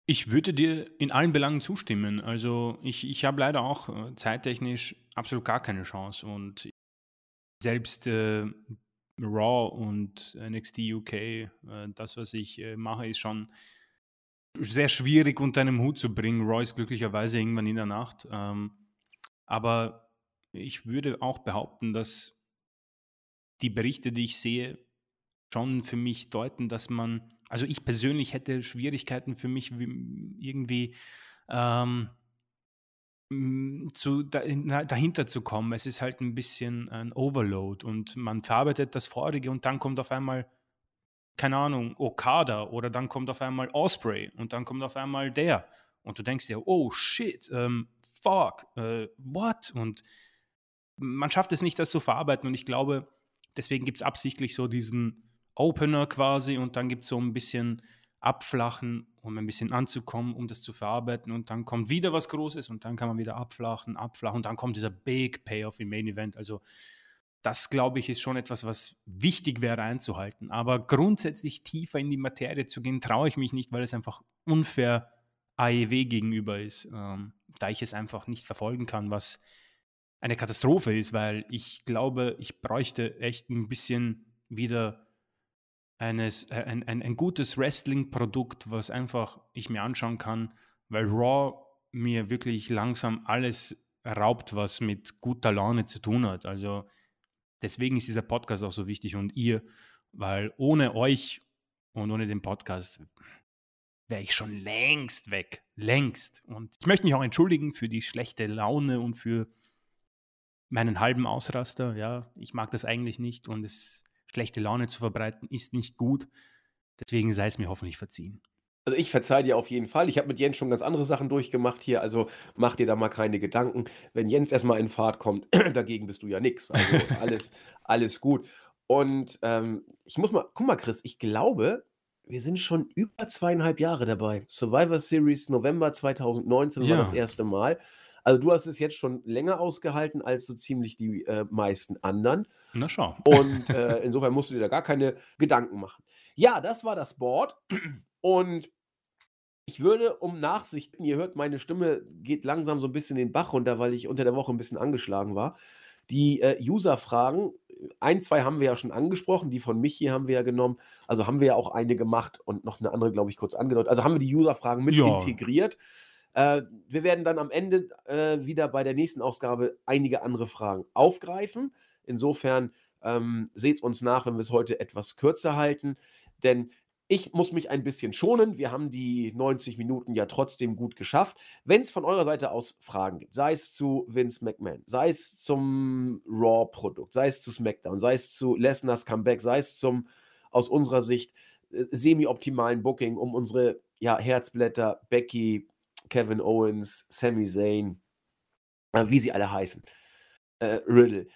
Ich würde dir in allen Belangen zustimmen. Also ich, ich habe leider auch äh, zeittechnisch absolut gar keine Chance. Und selbst äh, Raw und NXT UK, äh, das, was ich äh, mache, ist schon sehr schwierig unter einem Hut zu bringen. Raw ist glücklicherweise irgendwann in der Nacht. Ähm, aber ich würde auch behaupten, dass die Berichte, die ich sehe, schon für mich deuten, dass man, also ich persönlich hätte Schwierigkeiten für mich irgendwie ähm, zu, dahinter zu kommen. Es ist halt ein bisschen ein Overload und man verarbeitet das Vorige und dann kommt auf einmal, keine Ahnung, Okada oder dann kommt auf einmal Osprey und dann kommt auf einmal der und du denkst dir, oh shit, ähm, fuck, äh, what? Und man schafft es nicht, das zu verarbeiten und ich glaube, deswegen gibt es absichtlich so diesen Opener quasi und dann gibt es so ein bisschen Abflachen, um ein bisschen anzukommen, um das zu verarbeiten und dann kommt wieder was Großes und dann kann man wieder abflachen, abflachen und dann kommt dieser Big Payoff im Main Event. Also das, glaube ich, ist schon etwas, was wichtig wäre einzuhalten. Aber grundsätzlich tiefer in die Materie zu gehen, traue ich mich nicht, weil es einfach unfair AEW gegenüber ist, ähm, da ich es einfach nicht verfolgen kann, was eine Katastrophe ist, weil ich glaube, ich bräuchte echt ein bisschen wieder eines, äh, ein, ein, ein gutes Wrestling-Produkt, was einfach ich mir anschauen kann, weil Raw mir wirklich langsam alles raubt, was mit guter Laune zu tun hat. Also deswegen ist dieser Podcast auch so wichtig und ihr, weil ohne euch und ohne den Podcast wäre ich schon längst weg. Längst. Und ich möchte mich auch entschuldigen für die schlechte Laune und für meinen halben Ausraster. Ja, ich mag das eigentlich nicht und es schlechte Laune zu verbreiten, ist nicht gut. Deswegen sei es mir hoffentlich verziehen. Also ich verzeihe dir auf jeden Fall. Ich habe mit Jens schon ganz andere Sachen durchgemacht hier, also mach dir da mal keine Gedanken. Wenn Jens erstmal in Fahrt kommt, dagegen bist du ja nichts. Also alles, alles gut. Und ähm, ich muss mal, guck mal, Chris, ich glaube, wir sind schon über zweieinhalb Jahre dabei. Survivor Series November 2019 war das erste Mal. Also du hast es jetzt schon länger ausgehalten als so ziemlich die äh, meisten anderen. Na schau. Und äh, insofern musst du dir da gar keine Gedanken machen. Ja, das war das Board. Und ich würde um Nachsichten, ihr hört, meine Stimme geht langsam so ein bisschen den Bach runter, weil ich unter der Woche ein bisschen angeschlagen war. Die äh, User-Fragen, ein, zwei haben wir ja schon angesprochen, die von mich hier haben wir ja genommen. Also haben wir ja auch eine gemacht und noch eine andere, glaube ich, kurz angedeutet. Also haben wir die User-Fragen mit ja. integriert. Äh, wir werden dann am Ende äh, wieder bei der nächsten Ausgabe einige andere Fragen aufgreifen. Insofern ähm, seht uns nach, wenn wir es heute etwas kürzer halten, denn ich muss mich ein bisschen schonen. Wir haben die 90 Minuten ja trotzdem gut geschafft. Wenn es von eurer Seite aus Fragen gibt, sei es zu Vince McMahon, sei es zum Raw-Produkt, sei es zu SmackDown, sei es zu Lesners Comeback, sei es zum aus unserer Sicht äh, semi-optimalen Booking um unsere ja, Herzblätter, Becky, Kevin Owens, Sami Zayn, äh, wie sie alle heißen, äh, Riddle,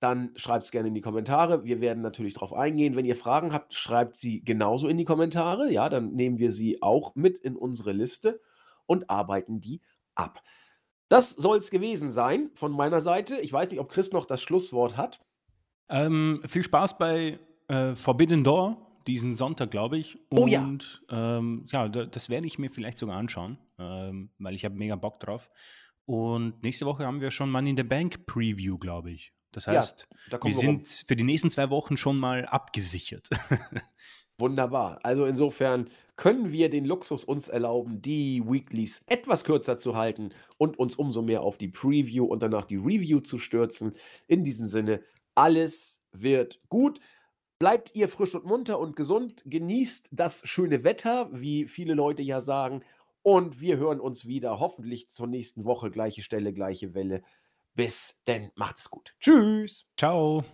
dann schreibt es gerne in die Kommentare. Wir werden natürlich darauf eingehen. Wenn ihr Fragen habt, schreibt sie genauso in die Kommentare. Ja, dann nehmen wir sie auch mit in unsere Liste und arbeiten die ab. Das soll es gewesen sein von meiner Seite. Ich weiß nicht, ob Chris noch das Schlusswort hat. Ähm, viel Spaß bei äh, Forbidden Door diesen Sonntag, glaube ich. Und oh ja, ähm, ja das werde ich mir vielleicht sogar anschauen, ähm, weil ich habe mega Bock drauf. Und nächste Woche haben wir schon Money in the Bank Preview, glaube ich. Das heißt, ja, wir, wir sind für die nächsten zwei Wochen schon mal abgesichert. Wunderbar. Also insofern können wir den Luxus uns erlauben, die Weeklies etwas kürzer zu halten und uns umso mehr auf die Preview und danach die Review zu stürzen. In diesem Sinne, alles wird gut. Bleibt ihr frisch und munter und gesund, genießt das schöne Wetter, wie viele Leute ja sagen, und wir hören uns wieder, hoffentlich zur nächsten Woche, gleiche Stelle, gleiche Welle. Bis denn, macht's gut. Tschüss. Ciao.